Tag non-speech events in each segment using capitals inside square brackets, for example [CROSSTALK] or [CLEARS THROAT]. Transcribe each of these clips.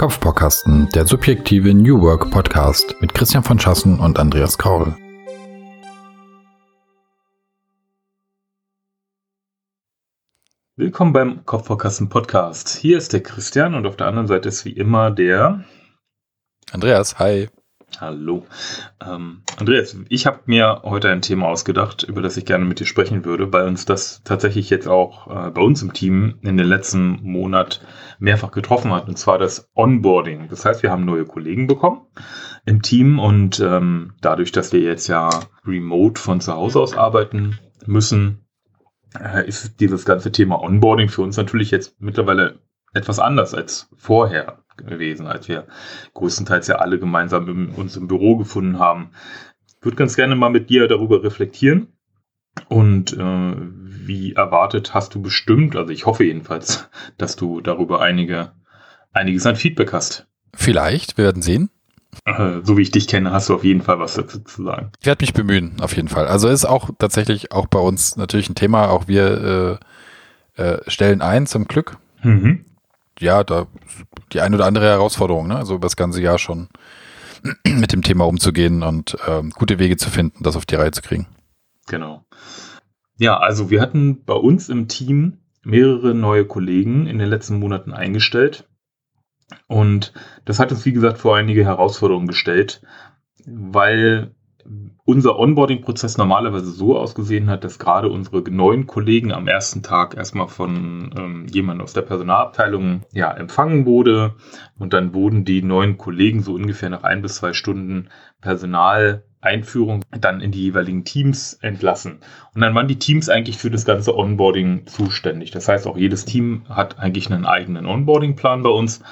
Kopfbaukasten, der subjektive New Work Podcast mit Christian von Schassen und Andreas Kaul. Willkommen beim Kopfbaukasten Podcast. Hier ist der Christian und auf der anderen Seite ist wie immer der Andreas. Hi. Hallo. Ähm, Andreas, ich habe mir heute ein Thema ausgedacht, über das ich gerne mit dir sprechen würde, weil uns das tatsächlich jetzt auch äh, bei uns im Team in den letzten Monat mehrfach getroffen hat, und zwar das Onboarding. Das heißt, wir haben neue Kollegen bekommen im Team und ähm, dadurch, dass wir jetzt ja remote von zu Hause aus arbeiten müssen, äh, ist dieses ganze Thema Onboarding für uns natürlich jetzt mittlerweile etwas anders als vorher gewesen, als wir größtenteils ja alle gemeinsam im, uns im Büro gefunden haben. Ich würde ganz gerne mal mit dir darüber reflektieren. Und äh, wie erwartet hast du bestimmt, also ich hoffe jedenfalls, dass du darüber einige, einiges an Feedback hast. Vielleicht, wir werden sehen. Äh, so wie ich dich kenne, hast du auf jeden Fall was dazu zu sagen. Ich werde mich bemühen, auf jeden Fall. Also ist auch tatsächlich auch bei uns natürlich ein Thema. Auch wir äh, äh, stellen ein, zum Glück. Mhm ja, da die ein oder andere Herausforderung, ne? also über das ganze Jahr schon [CLEARS THROAT] mit dem Thema umzugehen und ähm, gute Wege zu finden, das auf die Reihe zu kriegen. Genau. Ja, also wir hatten bei uns im Team mehrere neue Kollegen in den letzten Monaten eingestellt. Und das hat uns, wie gesagt, vor einige Herausforderungen gestellt, weil unser Onboarding-Prozess normalerweise so ausgesehen hat, dass gerade unsere neuen Kollegen am ersten Tag erstmal von ähm, jemandem aus der Personalabteilung ja, empfangen wurde und dann wurden die neuen Kollegen so ungefähr nach ein bis zwei Stunden Personaleinführung dann in die jeweiligen Teams entlassen. Und dann waren die Teams eigentlich für das ganze Onboarding zuständig. Das heißt, auch jedes Team hat eigentlich einen eigenen Onboarding-Plan bei uns.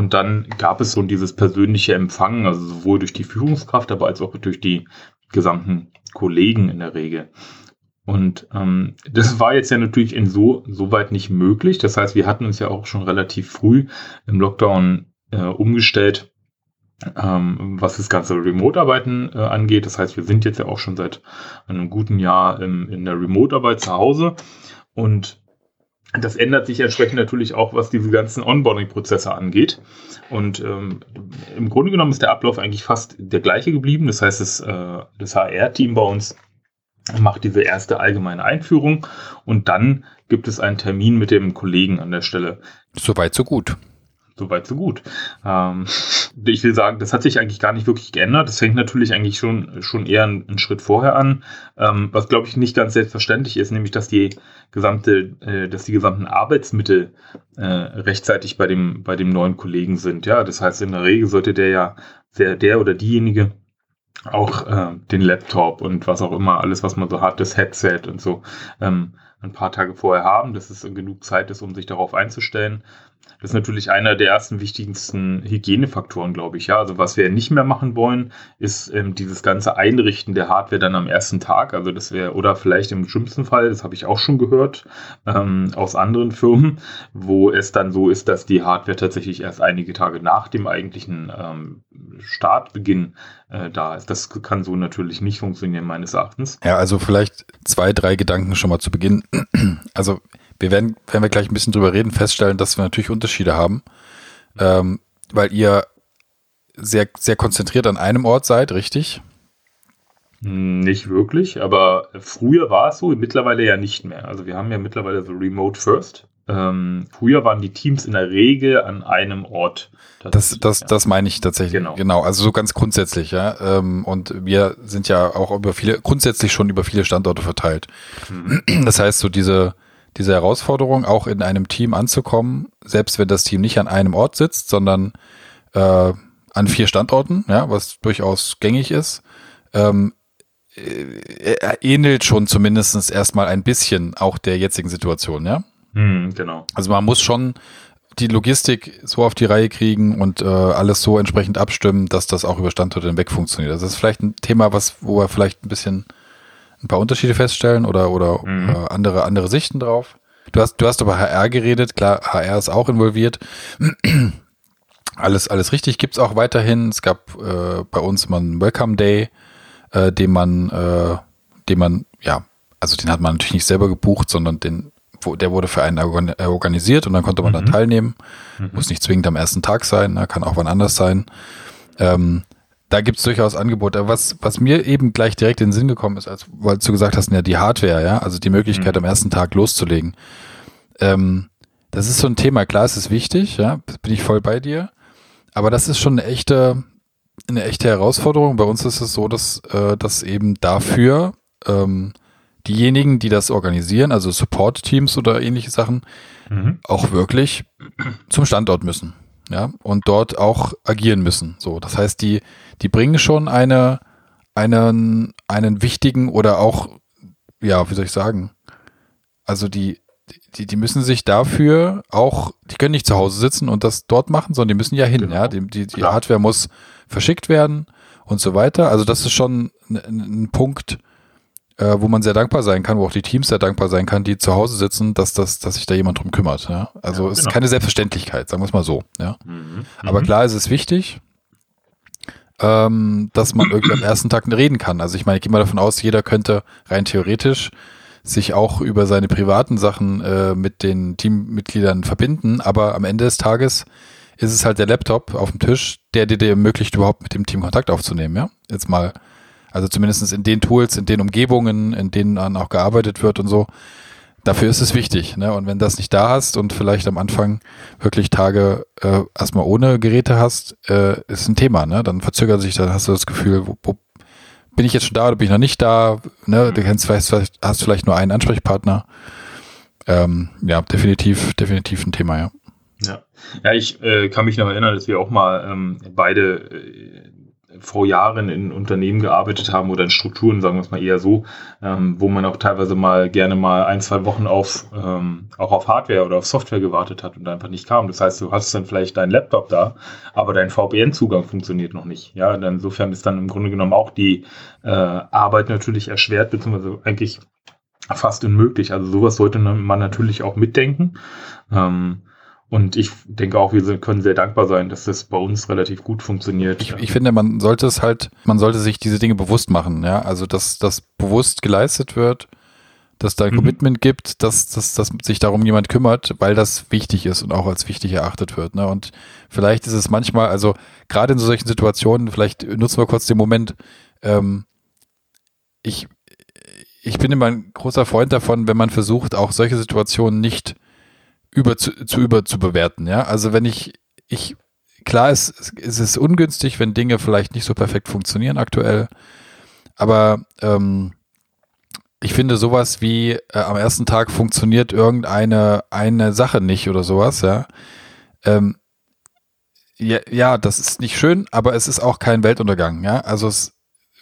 Und dann gab es so dieses persönliche Empfangen, also sowohl durch die Führungskraft, aber als auch durch die gesamten Kollegen in der Regel. Und ähm, das war jetzt ja natürlich in so weit nicht möglich. Das heißt, wir hatten uns ja auch schon relativ früh im Lockdown äh, umgestellt, ähm, was das ganze Remote-Arbeiten äh, angeht. Das heißt, wir sind jetzt ja auch schon seit einem guten Jahr im, in der Remote-Arbeit zu Hause. Und das ändert sich entsprechend natürlich auch, was diese ganzen Onboarding-Prozesse angeht. Und ähm, im Grunde genommen ist der Ablauf eigentlich fast der gleiche geblieben. Das heißt, das, äh, das HR-Team bei uns macht diese erste allgemeine Einführung und dann gibt es einen Termin mit dem Kollegen an der Stelle. Soweit, so gut so weit, so gut. Ähm, [LAUGHS] ich will sagen, das hat sich eigentlich gar nicht wirklich geändert. Das fängt natürlich eigentlich schon, schon eher einen, einen Schritt vorher an. Ähm, was glaube ich nicht ganz selbstverständlich ist, nämlich dass die gesamte, äh, dass die gesamten Arbeitsmittel äh, rechtzeitig bei dem, bei dem neuen Kollegen sind. Ja, das heißt, in der Regel sollte der ja, der, der oder diejenige auch äh, den Laptop und was auch immer, alles, was man so hat, das Headset und so, ähm, ein paar Tage vorher haben, dass es genug Zeit ist, um sich darauf einzustellen. Das ist natürlich einer der ersten wichtigsten Hygienefaktoren, glaube ich. Ja, also was wir nicht mehr machen wollen, ist ähm, dieses ganze Einrichten der Hardware dann am ersten Tag. Also das wäre, oder vielleicht im schlimmsten Fall, das habe ich auch schon gehört ähm, aus anderen Firmen, wo es dann so ist, dass die Hardware tatsächlich erst einige Tage nach dem eigentlichen ähm, Startbeginn äh, da ist. Das kann so natürlich nicht funktionieren, meines Erachtens. Ja, also vielleicht zwei, drei Gedanken schon mal zu Beginn. Also wir werden, wenn wir gleich ein bisschen drüber reden, feststellen, dass wir natürlich Unterschiede haben, ähm, weil ihr sehr, sehr konzentriert an einem Ort seid, richtig? Nicht wirklich, aber früher war es so, mittlerweile ja nicht mehr. Also wir haben ja mittlerweile so Remote First. Ähm, früher waren die Teams in der Regel an einem Ort. Das, das, ja. das meine ich tatsächlich. Genau. genau. Also so ganz grundsätzlich, ja. Ähm, und wir sind ja auch über viele, grundsätzlich schon über viele Standorte verteilt. Mhm. Das heißt, so diese, diese Herausforderung, auch in einem Team anzukommen, selbst wenn das Team nicht an einem Ort sitzt, sondern äh, an vier Standorten, ja, was durchaus gängig ist, ähm, äh, ähnelt schon zumindest erstmal ein bisschen auch der jetzigen Situation, ja? Hm, genau. Also man muss schon die Logistik so auf die Reihe kriegen und äh, alles so entsprechend abstimmen, dass das auch über Standorte hinweg funktioniert. Also das ist vielleicht ein Thema, was, wo wir vielleicht ein bisschen ein paar Unterschiede feststellen oder, oder mhm. äh, andere, andere Sichten drauf. Du hast, du hast über HR geredet, klar, HR ist auch involviert. [CLEARS THROAT] alles, alles richtig gibt's auch weiterhin. Es gab äh, bei uns mal einen Welcome Day, äh, den man, äh, den man, ja, also den hat man natürlich nicht selber gebucht, sondern den wo, der wurde für einen äh, organisiert und dann konnte man mhm. da teilnehmen. Mhm. Muss nicht zwingend am ersten Tag sein, ne, kann auch wann anders sein. Ähm, da gibt es durchaus Angebote. Was, was mir eben gleich direkt in den Sinn gekommen ist, als weil du gesagt hast, ja, die Hardware, ja, also die Möglichkeit, mhm. am ersten Tag loszulegen. Ähm, das ist so ein Thema, klar, es ist wichtig, ja, bin ich voll bei dir. Aber das ist schon eine echte, eine echte Herausforderung. Bei uns ist es so, dass, äh, dass eben dafür ähm, diejenigen, die das organisieren, also Support-Teams oder ähnliche Sachen, mhm. auch wirklich zum Standort müssen. Ja, und dort auch agieren müssen. So, das heißt, die, die bringen schon eine, einen, einen wichtigen oder auch, ja, wie soll ich sagen? Also die, die, die müssen sich dafür auch, die können nicht zu Hause sitzen und das dort machen, sondern die müssen ja hin, genau. ja. Die, die, die Hardware muss verschickt werden und so weiter. Also das ist schon ein, ein Punkt, äh, wo man sehr dankbar sein kann, wo auch die Teams sehr dankbar sein kann, die zu Hause sitzen, dass, das, dass sich da jemand drum kümmert. Ja? Also ja, es genau. ist keine Selbstverständlichkeit, sagen wir es mal so. Ja? Mhm. Aber mhm. klar ist es wichtig, ähm, dass man irgendwie am ersten Tag reden kann. Also ich meine, ich gehe mal davon aus, jeder könnte rein theoretisch sich auch über seine privaten Sachen äh, mit den Teammitgliedern verbinden, aber am Ende des Tages ist es halt der Laptop auf dem Tisch, der dir ermöglicht, überhaupt mit dem Team Kontakt aufzunehmen, ja? Jetzt mal, also zumindest in den Tools, in den Umgebungen, in denen dann auch gearbeitet wird und so. Dafür ist es wichtig, ne? Und wenn das nicht da hast und vielleicht am Anfang wirklich Tage äh, erstmal ohne Geräte hast, äh, ist ein Thema, ne? Dann verzögert sich, dann hast du das Gefühl, wo, wo bin ich jetzt schon da oder bin ich noch nicht da? Ne? Du kennst vielleicht, hast vielleicht nur einen Ansprechpartner. Ähm, ja, definitiv, definitiv ein Thema, ja. Ja, ja ich äh, kann mich noch erinnern, dass wir auch mal ähm, beide äh, vor Jahren in Unternehmen gearbeitet haben oder in Strukturen, sagen wir es mal eher so, ähm, wo man auch teilweise mal gerne mal ein, zwei Wochen auf ähm, auch auf Hardware oder auf Software gewartet hat und einfach nicht kam. Das heißt, du hast dann vielleicht deinen Laptop da, aber dein VPN-Zugang funktioniert noch nicht. Ja, insofern ist dann im Grunde genommen auch die äh, Arbeit natürlich erschwert, beziehungsweise eigentlich fast unmöglich. Also sowas sollte man natürlich auch mitdenken. Ähm, und ich denke auch, wir können sehr dankbar sein, dass das bei uns relativ gut funktioniert. Ich, ich finde, man sollte es halt, man sollte sich diese Dinge bewusst machen, ja. Also, dass das bewusst geleistet wird, dass da ein mhm. Commitment gibt, dass, dass, dass sich darum jemand kümmert, weil das wichtig ist und auch als wichtig erachtet wird. Ne? Und vielleicht ist es manchmal, also gerade in so solchen Situationen, vielleicht nutzen wir kurz den Moment, ähm, ich, ich bin immer ein großer Freund davon, wenn man versucht, auch solche Situationen nicht über zu, zu über zu bewerten. Ja, also wenn ich ich klar ist, ist es ungünstig, wenn Dinge vielleicht nicht so perfekt funktionieren aktuell, aber ähm, ich finde sowas wie äh, am ersten Tag funktioniert irgendeine eine Sache nicht oder sowas, ja. Ähm, ja, ja, das ist nicht schön, aber es ist auch kein Weltuntergang, ja. Also es,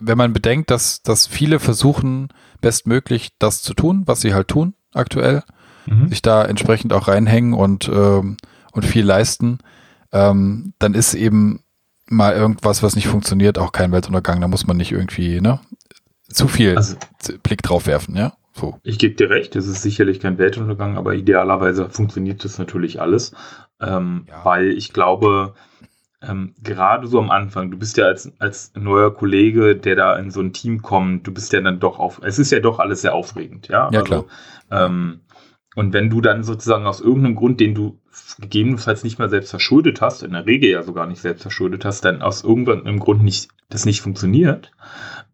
wenn man bedenkt, dass, dass viele versuchen, bestmöglich das zu tun, was sie halt tun aktuell, mhm. sich da entsprechend auch reinhängen und, ähm, und viel leisten, ähm, dann ist eben mal irgendwas, was nicht funktioniert, auch kein Weltuntergang. Da muss man nicht irgendwie ne, zu viel also, Blick drauf werfen, ja. So. Ich gebe dir recht, es ist sicherlich kein Weltuntergang, aber idealerweise funktioniert das natürlich alles, ähm, ja. weil ich glaube, ähm, gerade so am Anfang, du bist ja als, als neuer Kollege, der da in so ein Team kommt, du bist ja dann doch auf, es ist ja doch alles sehr aufregend, ja. Ja, also, klar. Ähm, und wenn du dann sozusagen aus irgendeinem Grund, den du gegebenenfalls nicht mal selbst verschuldet hast, in der Regel ja sogar nicht selbst verschuldet hast, dann aus irgendeinem Grund nicht, das nicht funktioniert,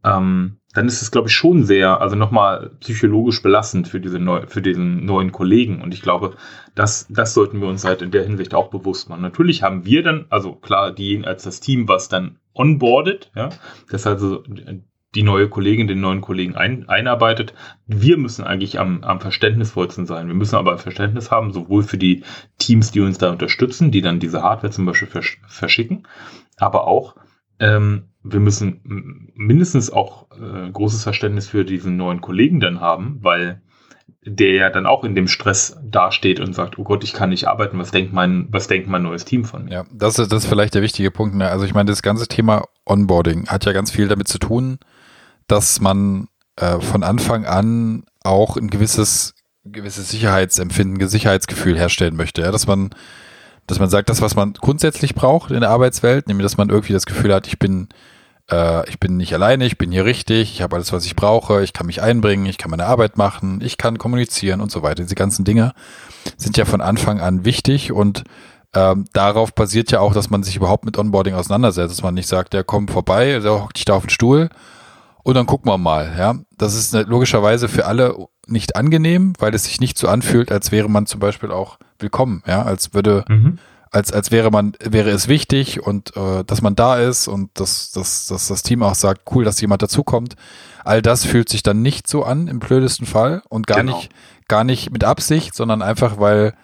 ähm, dann ist es, glaube ich, schon sehr, also nochmal psychologisch belastend für, diese neu, für diesen neuen Kollegen. Und ich glaube, das, das sollten wir uns halt in der Hinsicht auch bewusst machen. Natürlich haben wir dann, also klar, diejenigen als das Team, was dann onboardet, ja, das also die neue Kollegin den neuen Kollegen ein, einarbeitet. Wir müssen eigentlich am, am verständnisvollsten sein. Wir müssen aber Verständnis haben, sowohl für die Teams, die uns da unterstützen, die dann diese Hardware zum Beispiel versch verschicken, aber auch ähm, wir müssen mindestens auch äh, großes Verständnis für diesen neuen Kollegen dann haben, weil der ja dann auch in dem Stress dasteht und sagt, oh Gott, ich kann nicht arbeiten, was denkt mein, was denkt mein neues Team von mir? Ja, das ist, das ist vielleicht der wichtige Punkt. Ne? Also ich meine, das ganze Thema Onboarding hat ja ganz viel damit zu tun, dass man äh, von Anfang an auch ein gewisses, gewisses Sicherheitsempfinden, Sicherheitsgefühl herstellen möchte. Ja? Dass man, dass man sagt, das, was man grundsätzlich braucht in der Arbeitswelt, nämlich dass man irgendwie das Gefühl hat, ich bin äh, ich bin nicht alleine, ich bin hier richtig, ich habe alles, was ich brauche, ich kann mich einbringen, ich kann meine Arbeit machen, ich kann kommunizieren und so weiter. Diese ganzen Dinge sind ja von Anfang an wichtig und ähm, darauf basiert ja auch, dass man sich überhaupt mit Onboarding auseinandersetzt, dass man nicht sagt, der kommt vorbei, der hockt dich da auf den Stuhl und dann gucken wir mal. Ja, das ist logischerweise für alle nicht angenehm, weil es sich nicht so anfühlt, als wäre man zum Beispiel auch willkommen. Ja, als würde, mhm. als als wäre man wäre es wichtig und äh, dass man da ist und dass, dass, dass das Team auch sagt, cool, dass jemand dazukommt. All das fühlt sich dann nicht so an im blödesten Fall und gar genau. nicht gar nicht mit Absicht, sondern einfach weil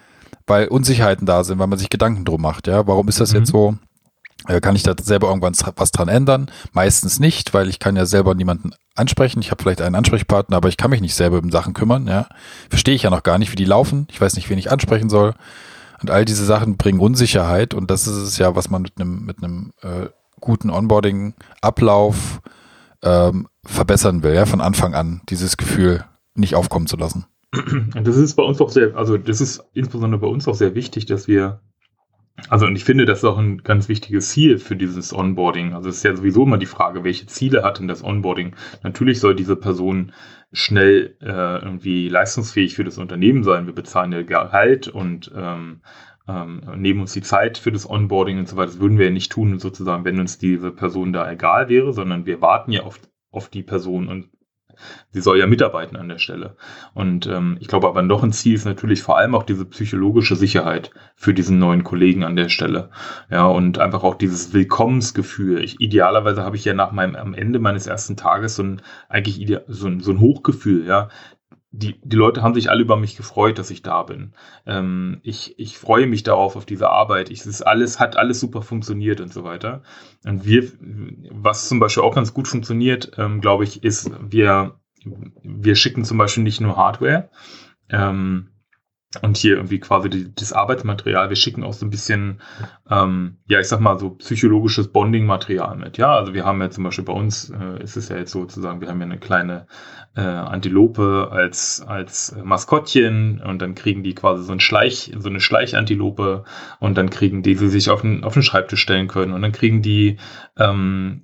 weil Unsicherheiten da sind, weil man sich Gedanken drum macht. Ja, warum ist das mhm. jetzt so? Äh, kann ich da selber irgendwann was dran ändern? Meistens nicht, weil ich kann ja selber niemanden ansprechen. Ich habe vielleicht einen Ansprechpartner, aber ich kann mich nicht selber um Sachen kümmern. Ja, verstehe ich ja noch gar nicht, wie die laufen. Ich weiß nicht, wen ich ansprechen soll. Und all diese Sachen bringen Unsicherheit und das ist es ja, was man mit einem mit einem äh, guten Onboarding-Ablauf ähm, verbessern will. Ja, von Anfang an dieses Gefühl nicht aufkommen zu lassen. Und das ist bei uns auch sehr, also das ist insbesondere bei uns auch sehr wichtig, dass wir also und ich finde, das ist auch ein ganz wichtiges Ziel für dieses Onboarding. Also es ist ja sowieso immer die Frage, welche Ziele hat denn das Onboarding? Natürlich soll diese Person schnell äh, irgendwie leistungsfähig für das Unternehmen sein. Wir bezahlen ja Gehalt und ähm, ähm, nehmen uns die Zeit für das Onboarding und so weiter. Das würden wir ja nicht tun, sozusagen, wenn uns diese Person da egal wäre, sondern wir warten ja auf, auf die Person und sie soll ja mitarbeiten an der Stelle. Und ähm, ich glaube aber noch ein Ziel ist natürlich vor allem auch diese psychologische Sicherheit für diesen neuen Kollegen an der Stelle. Ja, und einfach auch dieses Willkommensgefühl. Ich, idealerweise habe ich ja nach meinem, am Ende meines ersten Tages so ein, eigentlich so ein, so ein Hochgefühl, ja die, die Leute haben sich alle über mich gefreut, dass ich da bin. Ähm, ich, ich freue mich darauf, auf diese Arbeit. Ich, es alles, hat alles super funktioniert und so weiter. Und wir, was zum Beispiel auch ganz gut funktioniert, ähm, glaube ich, ist, wir, wir schicken zum Beispiel nicht nur Hardware, ähm, und hier irgendwie quasi die, das Arbeitsmaterial. Wir schicken auch so ein bisschen, ähm, ja, ich sag mal so psychologisches Bonding-Material mit. Ja, also wir haben ja zum Beispiel bei uns äh, ist es ja jetzt sozusagen, wir haben ja eine kleine äh, Antilope als als Maskottchen und dann kriegen die quasi so ein Schleich, so eine Schleichantilope und dann kriegen die, die sich auf den auf den Schreibtisch stellen können und dann kriegen die ähm,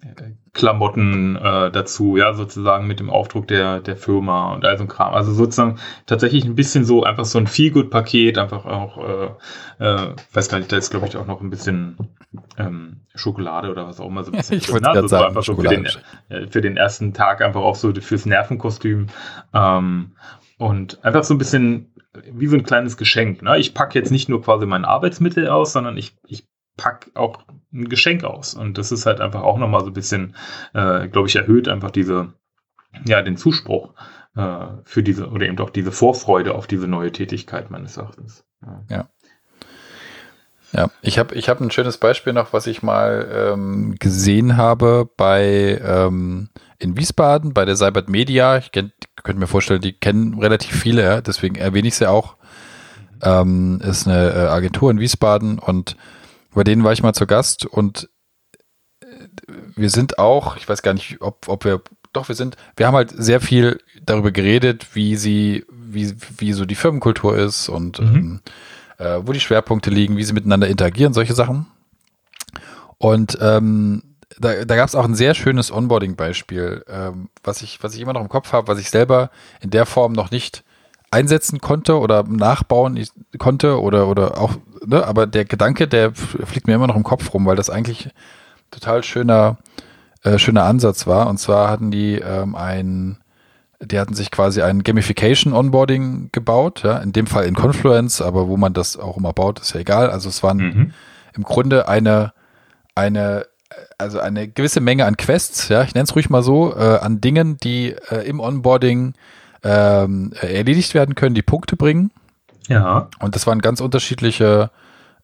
Klamotten äh, dazu, ja, sozusagen mit dem Aufdruck der, der Firma und all so ein Kram. Also sozusagen tatsächlich ein bisschen so einfach so ein Feelgood-Paket, einfach auch, äh, äh, weiß gar nicht, da ist glaube ich auch noch ein bisschen ähm, Schokolade oder was auch immer so ein [LAUGHS] bisschen. ich wollte also sagen, einfach so für den, äh, für den ersten Tag einfach auch so fürs Nervenkostüm ähm, und einfach so ein bisschen wie so ein kleines Geschenk. Ne? Ich packe jetzt nicht nur quasi mein Arbeitsmittel aus, sondern ich, ich pack auch ein Geschenk aus. Und das ist halt einfach auch nochmal so ein bisschen, äh, glaube ich, erhöht einfach diese, ja, den Zuspruch äh, für diese, oder eben doch diese Vorfreude auf diese neue Tätigkeit meines Erachtens. Ja. ja. Ja, ich habe ich hab ein schönes Beispiel noch, was ich mal ähm, gesehen habe bei ähm, in Wiesbaden bei der Cybert Media. Ich kenn, könnte mir vorstellen, die kennen relativ viele, ja, deswegen erwähne ich sie auch. Ähm, ist eine äh, Agentur in Wiesbaden und bei denen war ich mal zu Gast und äh, wir sind auch, ich weiß gar nicht, ob, ob wir, doch, wir sind, wir haben halt sehr viel darüber geredet, wie sie, wie, wie so die Firmenkultur ist und mhm. ähm, äh, wo die Schwerpunkte liegen, wie sie miteinander interagieren, solche Sachen. Und ähm, da, da gab es auch ein sehr schönes Onboarding-Beispiel, ähm, was ich, was ich immer noch im Kopf habe, was ich selber in der Form noch nicht einsetzen konnte oder nachbauen konnte oder, oder auch, ne, aber der Gedanke, der fliegt mir immer noch im Kopf rum, weil das eigentlich total schöner, äh, schöner Ansatz war. Und zwar hatten die ähm, ein, die hatten sich quasi ein Gamification Onboarding gebaut, ja, in dem Fall in Confluence, aber wo man das auch immer baut, ist ja egal. Also es waren mhm. im Grunde eine, eine, also eine gewisse Menge an Quests, ja, ich nenne es ruhig mal so, äh, an Dingen, die äh, im Onboarding ähm, erledigt werden können, die Punkte bringen. Ja. Und das waren ganz unterschiedliche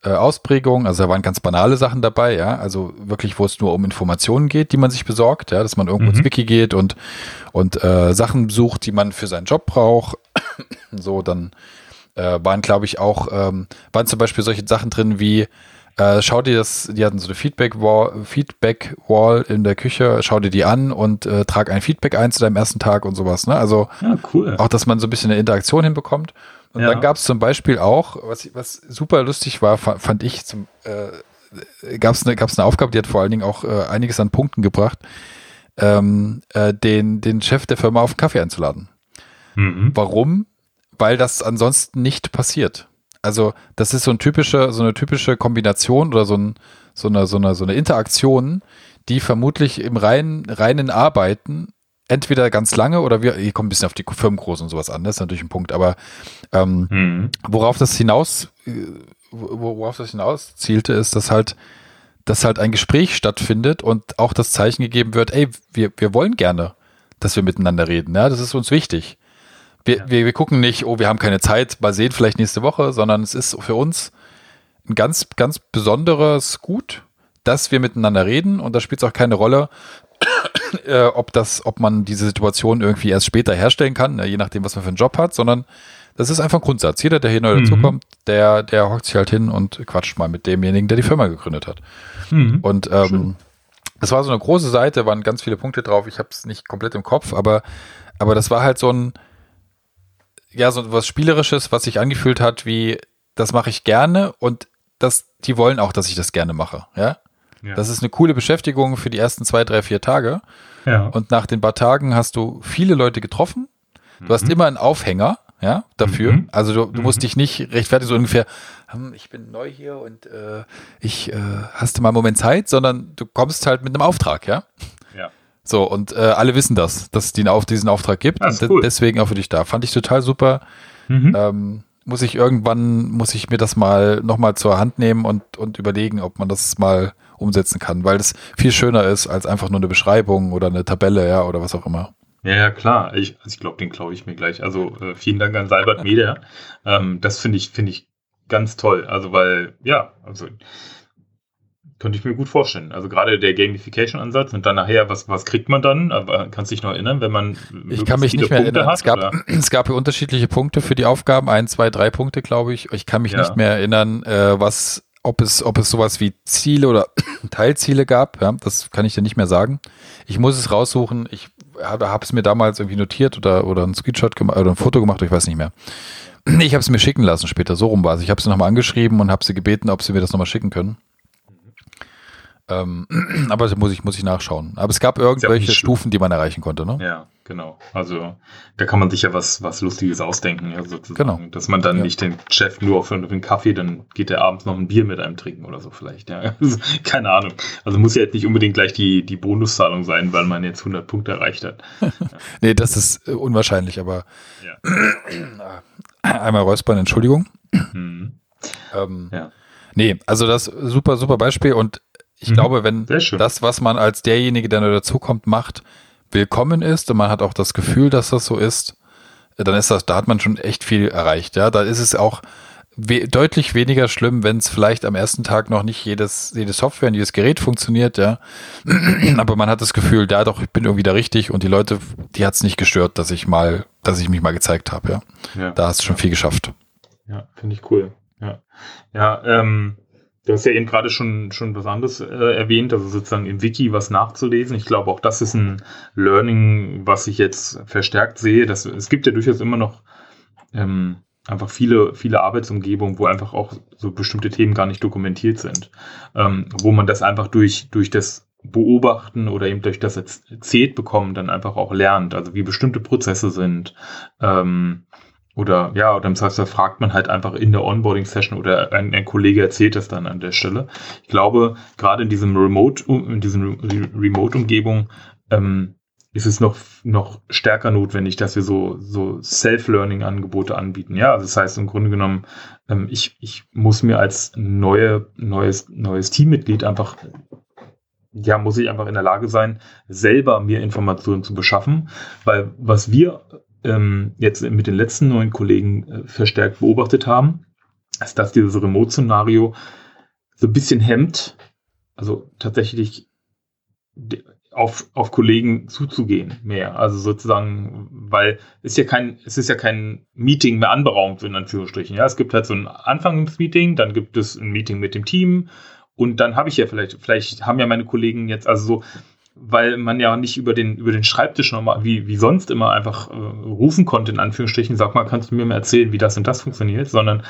äh, Ausprägungen. Also da waren ganz banale Sachen dabei, ja. Also wirklich, wo es nur um Informationen geht, die man sich besorgt, ja, dass man irgendwo mhm. ins Wiki geht und, und äh, Sachen sucht, die man für seinen Job braucht. [CLEARS THROAT] so, dann äh, waren, glaube ich, auch, ähm, waren zum Beispiel solche Sachen drin wie äh, schau dir das, die hatten so eine Feedback-Wall Feedback -Wall in der Küche, schau dir die an und äh, trag ein Feedback ein zu deinem ersten Tag und sowas. Ne? Also ja, cool. auch, dass man so ein bisschen eine Interaktion hinbekommt. Und ja. dann gab es zum Beispiel auch, was, was super lustig war, fand ich zum, äh, gab es eine, gab's eine Aufgabe, die hat vor allen Dingen auch äh, einiges an Punkten gebracht, ähm, äh, den, den Chef der Firma auf einen Kaffee einzuladen. Mhm. Warum? Weil das ansonsten nicht passiert. Also das ist so, ein typische, so eine typische Kombination oder so, ein, so, eine, so, eine, so eine Interaktion, die vermutlich im reinen, reinen Arbeiten entweder ganz lange oder wir, hier kommt ein bisschen auf die Firmengröße und sowas an, das ist natürlich ein Punkt, aber ähm, mhm. worauf das hinaus, äh, worauf das hinaus zielte, ist, dass halt, dass halt ein Gespräch stattfindet und auch das Zeichen gegeben wird, ey, wir, wir wollen gerne, dass wir miteinander reden, ja, das ist uns wichtig. Wir, ja. wir, wir gucken nicht, oh, wir haben keine Zeit, mal sehen, vielleicht nächste Woche, sondern es ist für uns ein ganz, ganz besonderes Gut, dass wir miteinander reden und da spielt es auch keine Rolle, [COUGHS] äh, ob das, ob man diese Situation irgendwie erst später herstellen kann, ne, je nachdem, was man für einen Job hat, sondern das ist einfach ein Grundsatz. Jeder, der hier neu mhm. dazukommt, der, der hockt sich halt hin und quatscht mal mit demjenigen, der die Firma gegründet hat. Mhm. Und ähm, das war so eine große Seite, waren ganz viele Punkte drauf. Ich habe es nicht komplett im Kopf, aber, aber das war halt so ein, ja, so was Spielerisches, was sich angefühlt hat, wie, das mache ich gerne und das, die wollen auch, dass ich das gerne mache. Ja. Ja. Das ist eine coole Beschäftigung für die ersten zwei, drei, vier Tage. Ja. Und nach den paar Tagen hast du viele Leute getroffen. Du mhm. hast immer einen Aufhänger, ja, dafür. Mhm. Also du, du mhm. musst dich nicht rechtfertigen, so ungefähr, hm, ich bin neu hier und äh, ich äh, hast du mal einen Moment Zeit, sondern du kommst halt mit einem Auftrag, ja. So, und äh, alle wissen das, dass es auf diesen Auftrag gibt und cool. deswegen auch für dich da. Fand ich total super. Mhm. Ähm, muss ich irgendwann, muss ich mir das mal nochmal zur Hand nehmen und, und überlegen, ob man das mal umsetzen kann, weil es viel schöner ist als einfach nur eine Beschreibung oder eine Tabelle, ja, oder was auch immer. Ja, ja klar. Ich, also ich glaube, den klaue ich mir gleich. Also äh, vielen Dank an Salbert Media. Ähm, das finde ich, finde ich ganz toll. Also, weil, ja, also könnte ich mir gut vorstellen. Also gerade der Gamification-Ansatz und dann nachher, was, was kriegt man dann? Aber kannst du dich noch erinnern, wenn man Ich kann mich nicht mehr Punkte erinnern. Hat, es, gab, [CLEARS THROAT] es gab hier unterschiedliche Punkte für die Aufgaben, ein, zwei, drei Punkte, glaube ich. Ich kann mich ja. nicht mehr erinnern, äh, was ob es, ob es sowas wie Ziele oder [CLEARS THROAT] Teilziele gab, ja, das kann ich dir nicht mehr sagen. Ich muss es raussuchen. Ich habe hab es mir damals irgendwie notiert oder, oder ein Screenshot gemacht oder ein Foto gemacht, ich weiß nicht mehr. Ich habe es mir schicken lassen später, so rum war es. Ich habe sie nochmal angeschrieben und habe sie gebeten, ob sie mir das nochmal schicken können. Ähm, [CLEARS THROAT] aber das muss ich, muss ich nachschauen. Aber es gab irgendwelche Stufen, die man erreichen konnte, ne? Ja, genau. Also da kann man sich ja was, was Lustiges ausdenken, ja, sozusagen. Genau. Dass man dann ja. nicht den Chef nur auf einen Kaffee, dann geht er abends noch ein Bier mit einem trinken oder so vielleicht, ja. Also, [LAUGHS] keine Ahnung. Also muss ja jetzt nicht unbedingt gleich die, die Bonuszahlung sein, weil man jetzt 100 Punkte erreicht hat. [LAUGHS] nee, das ist äh, unwahrscheinlich, aber [CLEARS THROAT] einmal räuspern, Entschuldigung. Mhm. Ähm, ja. Nee, also das super, super Beispiel und ich mhm. glaube, wenn das, was man als derjenige, der nur dazukommt, macht, willkommen ist und man hat auch das Gefühl, dass das so ist, dann ist das, da hat man schon echt viel erreicht. Ja, da ist es auch we deutlich weniger schlimm, wenn es vielleicht am ersten Tag noch nicht jedes, jede Software und jedes Gerät funktioniert, ja. [CLEARS THROAT] Aber man hat das Gefühl, da doch, ich bin irgendwie da richtig und die Leute, die hat es nicht gestört, dass ich mal, dass ich mich mal gezeigt habe, ja. ja. Da hast du schon viel geschafft. Ja, finde ich cool. Ja. Ja, ähm, Du hast ja eben gerade schon, schon was anderes äh, erwähnt, also sozusagen im Wiki was nachzulesen. Ich glaube, auch das ist ein Learning, was ich jetzt verstärkt sehe. Dass, es gibt ja durchaus immer noch ähm, einfach viele, viele Arbeitsumgebungen, wo einfach auch so bestimmte Themen gar nicht dokumentiert sind. Ähm, wo man das einfach durch, durch das Beobachten oder eben durch das Erzählt bekommen dann einfach auch lernt. Also wie bestimmte Prozesse sind. Ähm, oder ja, oder im Zweifelsfall fragt man halt einfach in der Onboarding-Session oder ein, ein, Kollege erzählt das dann an der Stelle. Ich glaube, gerade in diesem Remote, in diesem Remote-Umgebung ähm, ist es noch, noch stärker notwendig, dass wir so, so Self-Learning-Angebote anbieten. Ja, also das heißt im Grunde genommen, ähm, ich, ich muss mir als neue, neues, neues Teammitglied einfach ja, muss ich einfach in der Lage sein, selber mir Informationen zu beschaffen, weil was wir ähm, jetzt mit den letzten neuen Kollegen äh, verstärkt beobachtet haben, ist, dass dieses Remote-Szenario so ein bisschen hemmt, also tatsächlich auf, auf Kollegen zuzugehen mehr. Also sozusagen, weil es ja kein, es ist ja kein Meeting mehr anberaumt, in Anführungsstrichen. Ja, es gibt halt so ein Anfangsmeeting, dann gibt es ein Meeting mit dem Team und dann habe ich ja vielleicht, vielleicht haben ja meine Kollegen jetzt, also so, weil man ja nicht über den, über den Schreibtisch nochmal, wie, wie sonst immer einfach äh, rufen konnte, in Anführungsstrichen, sag mal, kannst du mir mal erzählen, wie das und das funktioniert, sondern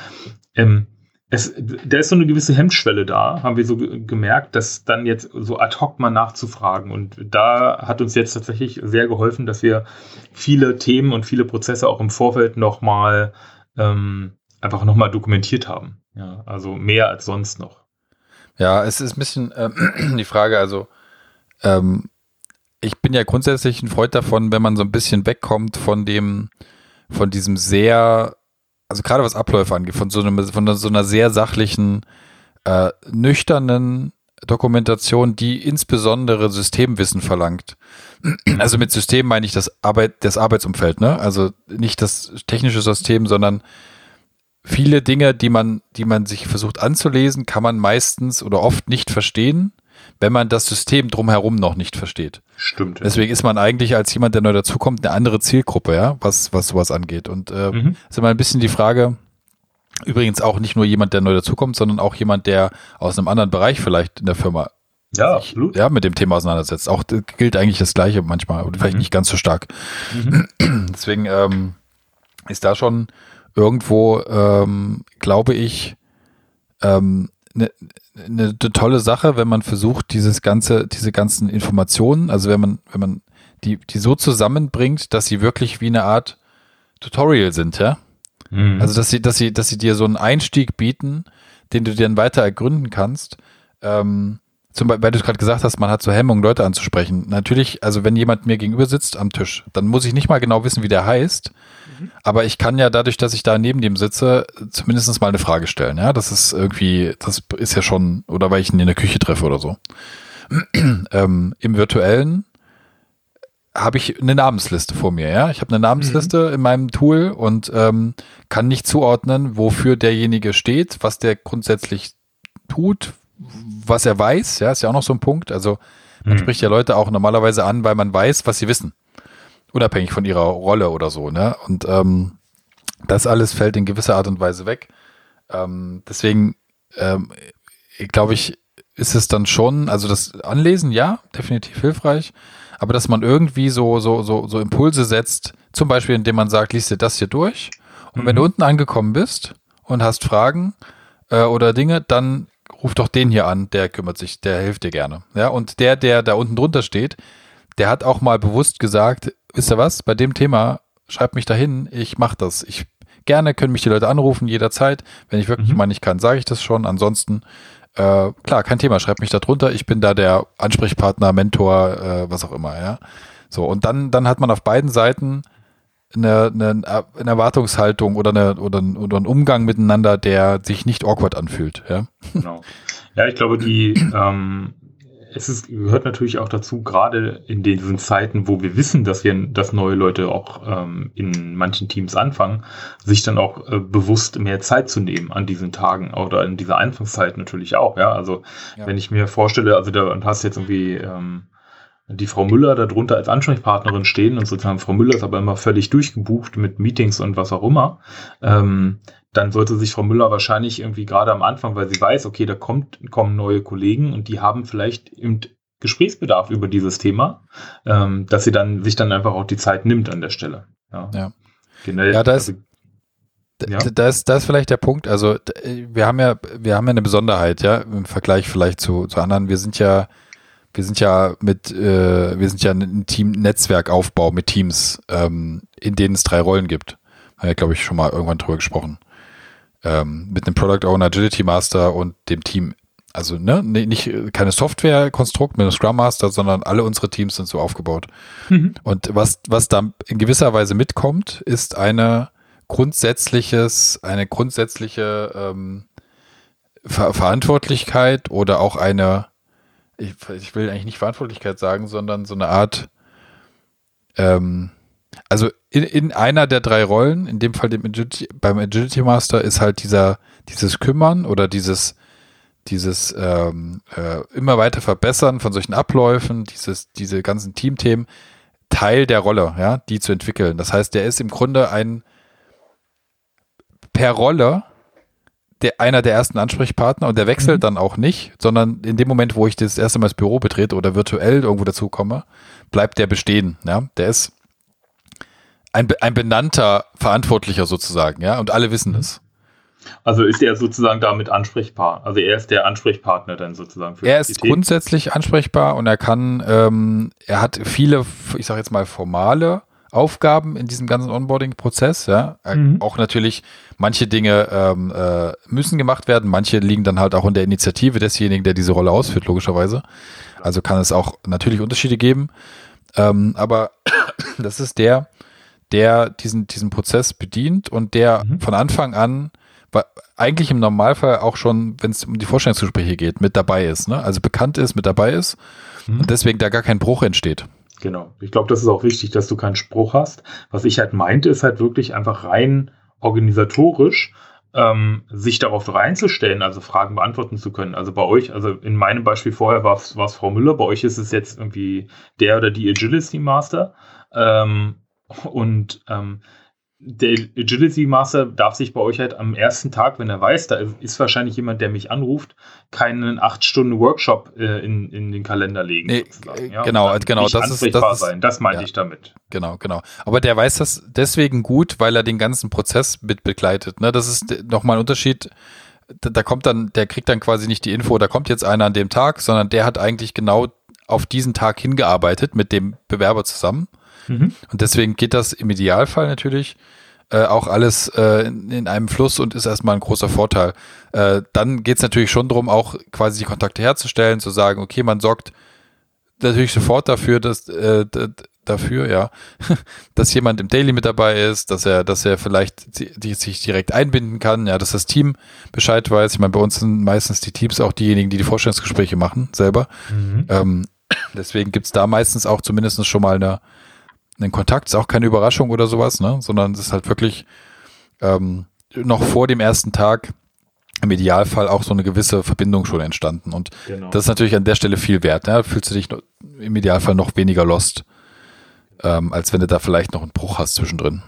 ähm, es, da ist so eine gewisse Hemmschwelle da, haben wir so gemerkt, dass dann jetzt so ad hoc mal nachzufragen. Und da hat uns jetzt tatsächlich sehr geholfen, dass wir viele Themen und viele Prozesse auch im Vorfeld nochmal ähm, einfach nochmal dokumentiert haben. Ja, also mehr als sonst noch. Ja, es ist ein bisschen ähm, [CLEARS THROAT] die Frage, also ähm, ich bin ja grundsätzlich ein Freund davon, wenn man so ein bisschen wegkommt von dem, von diesem sehr also gerade was Abläufe angeht, von so, einem, von so einer sehr sachlichen, äh, nüchternen Dokumentation, die insbesondere Systemwissen verlangt. Also mit System meine ich das Arbeit, das Arbeitsumfeld, ne? Also nicht das technische System, sondern viele Dinge, die man, die man sich versucht anzulesen, kann man meistens oder oft nicht verstehen, wenn man das System drumherum noch nicht versteht. Stimmt. Deswegen ist man eigentlich als jemand, der neu dazukommt, eine andere Zielgruppe, ja, was, was sowas angeht. Und äh, mhm. ist immer ein bisschen die Frage, übrigens auch nicht nur jemand, der neu dazukommt, sondern auch jemand, der aus einem anderen Bereich vielleicht in der Firma ja, sich, absolut. ja, mit dem Thema auseinandersetzt. Auch gilt eigentlich das Gleiche manchmal, oder vielleicht mhm. nicht ganz so stark. Mhm. [CLEARS THROAT] Deswegen ähm, ist da schon irgendwo, ähm, glaube ich, ähm, eine eine, eine tolle Sache, wenn man versucht, dieses ganze, diese ganzen Informationen, also wenn man, wenn man die, die so zusammenbringt, dass sie wirklich wie eine Art Tutorial sind, ja. Mhm. Also dass sie, dass sie, dass sie dir so einen Einstieg bieten, den du dann weiter ergründen kannst. Ähm, zum Beispiel, weil du gerade gesagt hast, man hat so Hemmungen, Leute anzusprechen. Natürlich, also wenn jemand mir gegenüber sitzt am Tisch, dann muss ich nicht mal genau wissen, wie der heißt. Aber ich kann ja dadurch, dass ich da neben dem sitze, zumindest mal eine Frage stellen. Ja, das ist irgendwie, das ist ja schon, oder weil ich ihn in der Küche treffe oder so. [CLEARS THROAT] ähm, Im virtuellen habe ich eine Namensliste vor mir, ja. Ich habe eine Namensliste mhm. in meinem Tool und ähm, kann nicht zuordnen, wofür derjenige steht, was der grundsätzlich tut, was er weiß, ja, ist ja auch noch so ein Punkt. Also man mhm. spricht ja Leute auch normalerweise an, weil man weiß, was sie wissen unabhängig von ihrer Rolle oder so, ne? Und ähm, das alles fällt in gewisser Art und Weise weg. Ähm, deswegen ähm, glaube ich, ist es dann schon, also das Anlesen, ja, definitiv hilfreich, aber dass man irgendwie so, so, so, so Impulse setzt, zum Beispiel, indem man sagt, liest dir das hier durch und mhm. wenn du mhm. unten angekommen bist und hast Fragen äh, oder Dinge, dann ruf doch den hier an, der kümmert sich, der hilft dir gerne. Ja, und der, der da unten drunter steht, der hat auch mal bewusst gesagt, wisst ihr was, bei dem Thema, schreibt mich dahin, ich mache das. Ich gerne können mich die Leute anrufen, jederzeit. Wenn ich wirklich mhm. mal nicht kann, sage ich das schon. Ansonsten, äh, klar, kein Thema, schreibt mich da drunter. Ich bin da der Ansprechpartner, Mentor, äh, was auch immer, ja. So, und dann, dann hat man auf beiden Seiten eine, eine, eine Erwartungshaltung oder, eine, oder, oder einen Umgang miteinander, der sich nicht awkward anfühlt, ja. Genau. Ja, ich glaube, die, ähm, es ist, gehört natürlich auch dazu, gerade in diesen Zeiten, wo wir wissen, dass wir, dass neue Leute auch ähm, in manchen Teams anfangen, sich dann auch äh, bewusst mehr Zeit zu nehmen an diesen Tagen oder in dieser Anfangszeit natürlich auch. Ja, also ja. wenn ich mir vorstelle, also da und hast jetzt irgendwie ähm, die Frau Müller darunter als Ansprechpartnerin stehen und sozusagen Frau Müller ist aber immer völlig durchgebucht mit Meetings und was auch immer, ähm, dann sollte sich Frau Müller wahrscheinlich irgendwie gerade am Anfang, weil sie weiß, okay, da kommt, kommen neue Kollegen und die haben vielleicht im Gesprächsbedarf über dieses Thema, ähm, dass sie dann sich dann einfach auch die Zeit nimmt an der Stelle. Ja, ja. Generell, ja da ist, also, ja. Da ist, da ist vielleicht der Punkt, also wir haben ja, wir haben ja eine Besonderheit, ja, im Vergleich vielleicht zu, zu anderen. Wir sind ja, wir sind ja mit, äh, wir sind ja ein Team-Netzwerkaufbau mit Teams, ähm, in denen es drei Rollen gibt. Haben wir, glaube ich, schon mal irgendwann drüber gesprochen. Ähm, mit einem Product Owner, Agility Master und dem Team. Also, ne, nicht keine Software-Konstrukt mit einem Scrum Master, sondern alle unsere Teams sind so aufgebaut. Mhm. Und was, was da in gewisser Weise mitkommt, ist eine grundsätzliches, eine grundsätzliche ähm, Ver Verantwortlichkeit oder auch eine ich, ich will eigentlich nicht Verantwortlichkeit sagen, sondern so eine Art, ähm, also in, in einer der drei Rollen, in dem Fall dem Agility, beim Agility Master, ist halt dieser, dieses Kümmern oder dieses, dieses ähm, äh, immer weiter Verbessern von solchen Abläufen, dieses, diese ganzen Teamthemen, Teil der Rolle, ja, die zu entwickeln. Das heißt, der ist im Grunde ein per Rolle der, einer der ersten Ansprechpartner und der wechselt mhm. dann auch nicht, sondern in dem Moment, wo ich das erste Mal das Büro betrete oder virtuell irgendwo dazu komme, bleibt der bestehen. Ja, der ist ein, ein benannter Verantwortlicher sozusagen, ja, und alle wissen mhm. es. Also ist er sozusagen damit ansprechbar. Also er ist der Ansprechpartner dann sozusagen für Er ist grundsätzlich ansprechbar und er kann, ähm, er hat viele, ich sage jetzt mal formale Aufgaben in diesem ganzen Onboarding-Prozess. Ja, mhm. auch natürlich manche Dinge ähm, äh, müssen gemacht werden, manche liegen dann halt auch in der Initiative desjenigen, der diese Rolle ausführt, logischerweise. Also kann es auch natürlich Unterschiede geben. Ähm, aber [COUGHS] das ist der, der diesen, diesen Prozess bedient und der mhm. von Anfang an eigentlich im Normalfall auch schon, wenn es um die Vorstellungsgespräche geht, mit dabei ist. Ne? Also bekannt ist, mit dabei ist mhm. und deswegen da gar kein Bruch entsteht. Genau. Ich glaube, das ist auch wichtig, dass du keinen Spruch hast. Was ich halt meinte, ist halt wirklich einfach rein organisatorisch ähm, sich darauf reinzustellen, also Fragen beantworten zu können. Also bei euch, also in meinem Beispiel vorher war es Frau Müller, bei euch ist es jetzt irgendwie der oder die Agility Master. Ähm, und ähm, der Agility Master darf sich bei euch halt am ersten Tag, wenn er weiß, da ist wahrscheinlich jemand, der mich anruft, keinen acht Stunden Workshop äh, in, in den Kalender legen. Nee, ja? Genau, genau, das ist das sein. Das meinte ja, ich damit. Genau, genau. Aber der weiß das deswegen gut, weil er den ganzen Prozess mit begleitet. Ne? Das ist nochmal ein Unterschied. Da, da kommt dann, der kriegt dann quasi nicht die Info, da kommt jetzt einer an dem Tag, sondern der hat eigentlich genau auf diesen Tag hingearbeitet mit dem Bewerber zusammen. Mhm. Und deswegen geht das im Idealfall natürlich äh, auch alles äh, in, in, einem Fluss und ist erstmal ein großer Vorteil. Äh, dann geht es natürlich schon darum, auch quasi die Kontakte herzustellen, zu sagen, okay, man sorgt natürlich sofort dafür, dass äh, dafür, ja, [LAUGHS] dass jemand im Daily mit dabei ist, dass er, dass er vielleicht die, sich direkt einbinden kann, ja, dass das Team Bescheid weiß. Ich meine, bei uns sind meistens die Teams auch diejenigen, die die Vorstellungsgespräche machen, selber. Mhm. Ähm, deswegen gibt's da meistens auch zumindest schon mal eine, einen Kontakt, ist auch keine Überraschung oder sowas, ne? sondern es ist halt wirklich ähm, noch vor dem ersten Tag im Idealfall auch so eine gewisse Verbindung schon entstanden. Und genau. das ist natürlich an der Stelle viel wert. Ne? Da fühlst du dich im Idealfall noch weniger lost, ähm, als wenn du da vielleicht noch einen Bruch hast zwischendrin.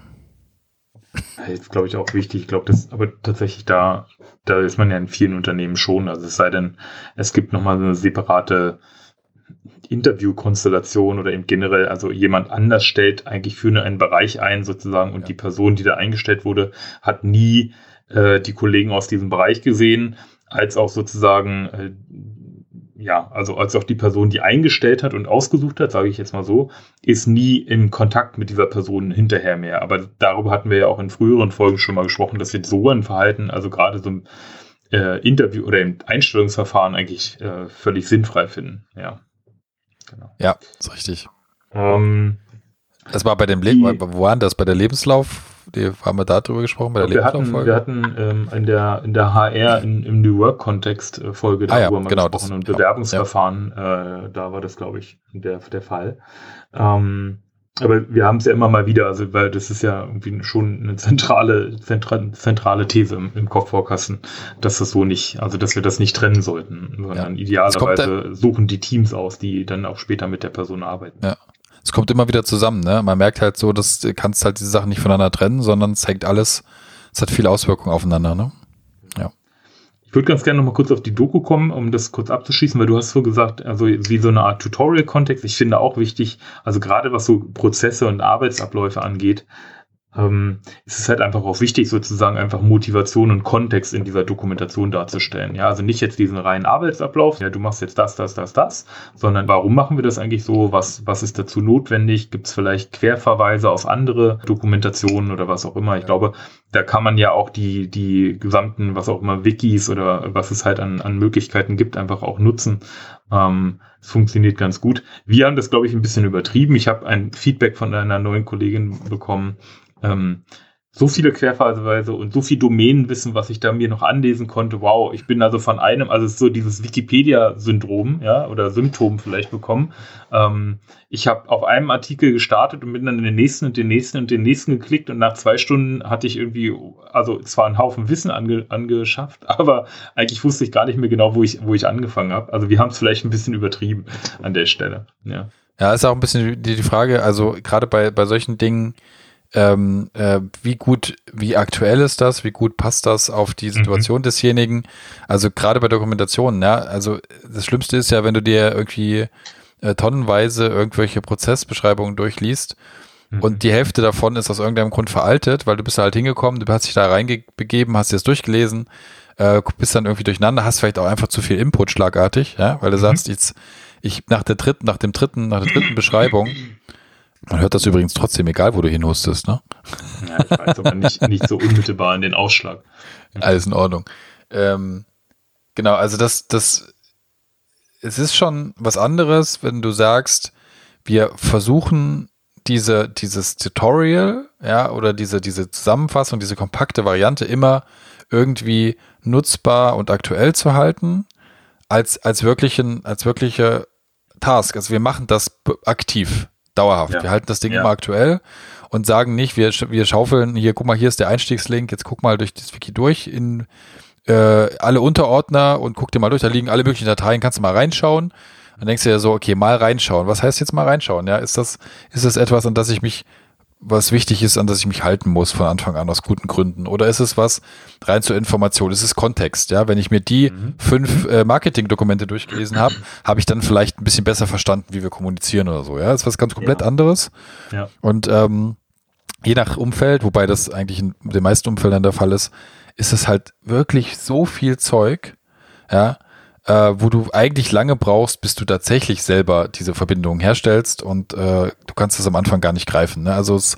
Jetzt glaube ich auch wichtig. Ich glaube, das, aber tatsächlich da, da ist man ja in vielen Unternehmen schon. Also es sei denn, es gibt nochmal so eine separate Interviewkonstellation oder eben generell, also jemand anders stellt eigentlich für einen Bereich ein sozusagen und ja. die Person, die da eingestellt wurde, hat nie äh, die Kollegen aus diesem Bereich gesehen, als auch sozusagen, äh, ja, also als auch die Person, die eingestellt hat und ausgesucht hat, sage ich jetzt mal so, ist nie in Kontakt mit dieser Person hinterher mehr. Aber darüber hatten wir ja auch in früheren Folgen schon mal gesprochen, dass wir so ein Verhalten, also gerade so ein äh, Interview oder im Einstellungsverfahren eigentlich äh, völlig sinnfrei finden. Ja. Genau. Ja, ist richtig. Ähm, das war bei dem Le wo waren das? Bei der Lebenslauf? Die, haben wir da drüber gesprochen? Bei der wir hatten, wir hatten ähm, in, der, in der HR in, im New Work-Kontext äh, Folge darüber ah, ja, mal genau, gesprochen das, und Bewerbungsverfahren, ja. äh, da war das, glaube ich, der, der Fall. Ähm, aber wir haben es ja immer mal wieder, also weil das ist ja irgendwie schon eine zentrale, zentrale, zentrale These im, im Kopfvorkasten, dass das so nicht, also dass wir das nicht trennen sollten, sondern ja. idealerweise suchen die Teams aus, die dann auch später mit der Person arbeiten. Ja. Es kommt immer wieder zusammen, ne? Man merkt halt so, dass du kannst halt diese Sachen nicht voneinander trennen, sondern es hängt alles, es hat viele Auswirkungen aufeinander, ne? Ich würde ganz gerne noch mal kurz auf die Doku kommen, um das kurz abzuschließen, weil du hast so gesagt, also wie so eine Art Tutorial-Kontext. Ich finde auch wichtig, also gerade was so Prozesse und Arbeitsabläufe angeht, ähm, ist es halt einfach auch wichtig, sozusagen einfach Motivation und Kontext in dieser Dokumentation darzustellen. Ja, also nicht jetzt diesen reinen Arbeitsablauf, ja, du machst jetzt das, das, das, das, sondern warum machen wir das eigentlich so? Was, was ist dazu notwendig? Gibt es vielleicht Querverweise auf andere Dokumentationen oder was auch immer? Ich glaube, da kann man ja auch die, die gesamten, was auch immer, Wikis oder was es halt an, an Möglichkeiten gibt, einfach auch nutzen. Ähm, es funktioniert ganz gut. Wir haben das, glaube ich, ein bisschen übertrieben. Ich habe ein Feedback von einer neuen Kollegin bekommen, ähm, so viele Querverweise und so viel Domänenwissen, was ich da mir noch anlesen konnte. Wow, ich bin also von einem, also so dieses Wikipedia-Syndrom, ja, oder Symptom vielleicht bekommen. Ähm, ich habe auf einem Artikel gestartet und bin dann in den nächsten und den nächsten und den nächsten geklickt und nach zwei Stunden hatte ich irgendwie, also zwar einen Haufen Wissen ange, angeschafft, [LAUGHS] aber eigentlich wusste ich gar nicht mehr genau, wo ich, wo ich angefangen habe. Also wir haben es vielleicht ein bisschen übertrieben an der Stelle, ja. Ja, ist auch ein bisschen die, die Frage, also gerade bei, bei solchen Dingen, ähm, äh, wie gut, wie aktuell ist das, wie gut passt das auf die mhm. Situation mhm. desjenigen. Also gerade bei Dokumentationen, ja, also das Schlimmste ist ja, wenn du dir irgendwie äh, tonnenweise irgendwelche Prozessbeschreibungen durchliest Mhm. Und die Hälfte davon ist aus irgendeinem Grund veraltet, weil du bist da halt hingekommen, du hast dich da reingebegeben, hast dir das durchgelesen, äh, bist dann irgendwie durcheinander, hast vielleicht auch einfach zu viel Input schlagartig, ja, weil du mhm. sagst, jetzt, ich nach der dritten, nach dem dritten, nach der dritten Beschreibung, [CLEARS THROAT] [CLEARS THROAT] man hört das übrigens trotzdem, egal wo du hinhustest, ne? Ja, ich weiß aber nicht, nicht so unmittelbar in den Ausschlag. [LAUGHS] Alles in Ordnung. Ähm, genau, also das, das, es ist schon was anderes, wenn du sagst, wir versuchen diese, dieses Tutorial, ja, oder diese, diese Zusammenfassung, diese kompakte Variante immer irgendwie nutzbar und aktuell zu halten, als, als wirklichen, als wirkliche Task. Also wir machen das aktiv, dauerhaft. Ja. Wir halten das Ding ja. immer aktuell und sagen nicht, wir, wir schaufeln hier, guck mal, hier ist der Einstiegslink, jetzt guck mal durch das Wiki durch in äh, alle Unterordner und guck dir mal durch, da liegen alle möglichen Dateien, kannst du mal reinschauen. Dann denkst du ja so, okay, mal reinschauen. Was heißt jetzt mal reinschauen? Ja, ist das, ist das etwas, an das ich mich, was wichtig ist, an das ich mich halten muss von Anfang an aus guten Gründen? Oder ist es was rein zur Information? Ist es Kontext? Ja, wenn ich mir die mhm. fünf äh, Marketing-Dokumente durchgelesen habe, habe ich dann vielleicht ein bisschen besser verstanden, wie wir kommunizieren oder so. Ja, ist was ganz komplett ja. anderes. Ja. Und ähm, je nach Umfeld, wobei das eigentlich in den meisten Umfeldern der Fall ist, ist es halt wirklich so viel Zeug, ja, äh, wo du eigentlich lange brauchst, bis du tatsächlich selber diese Verbindung herstellst und äh, du kannst es am Anfang gar nicht greifen. Ne? Also es,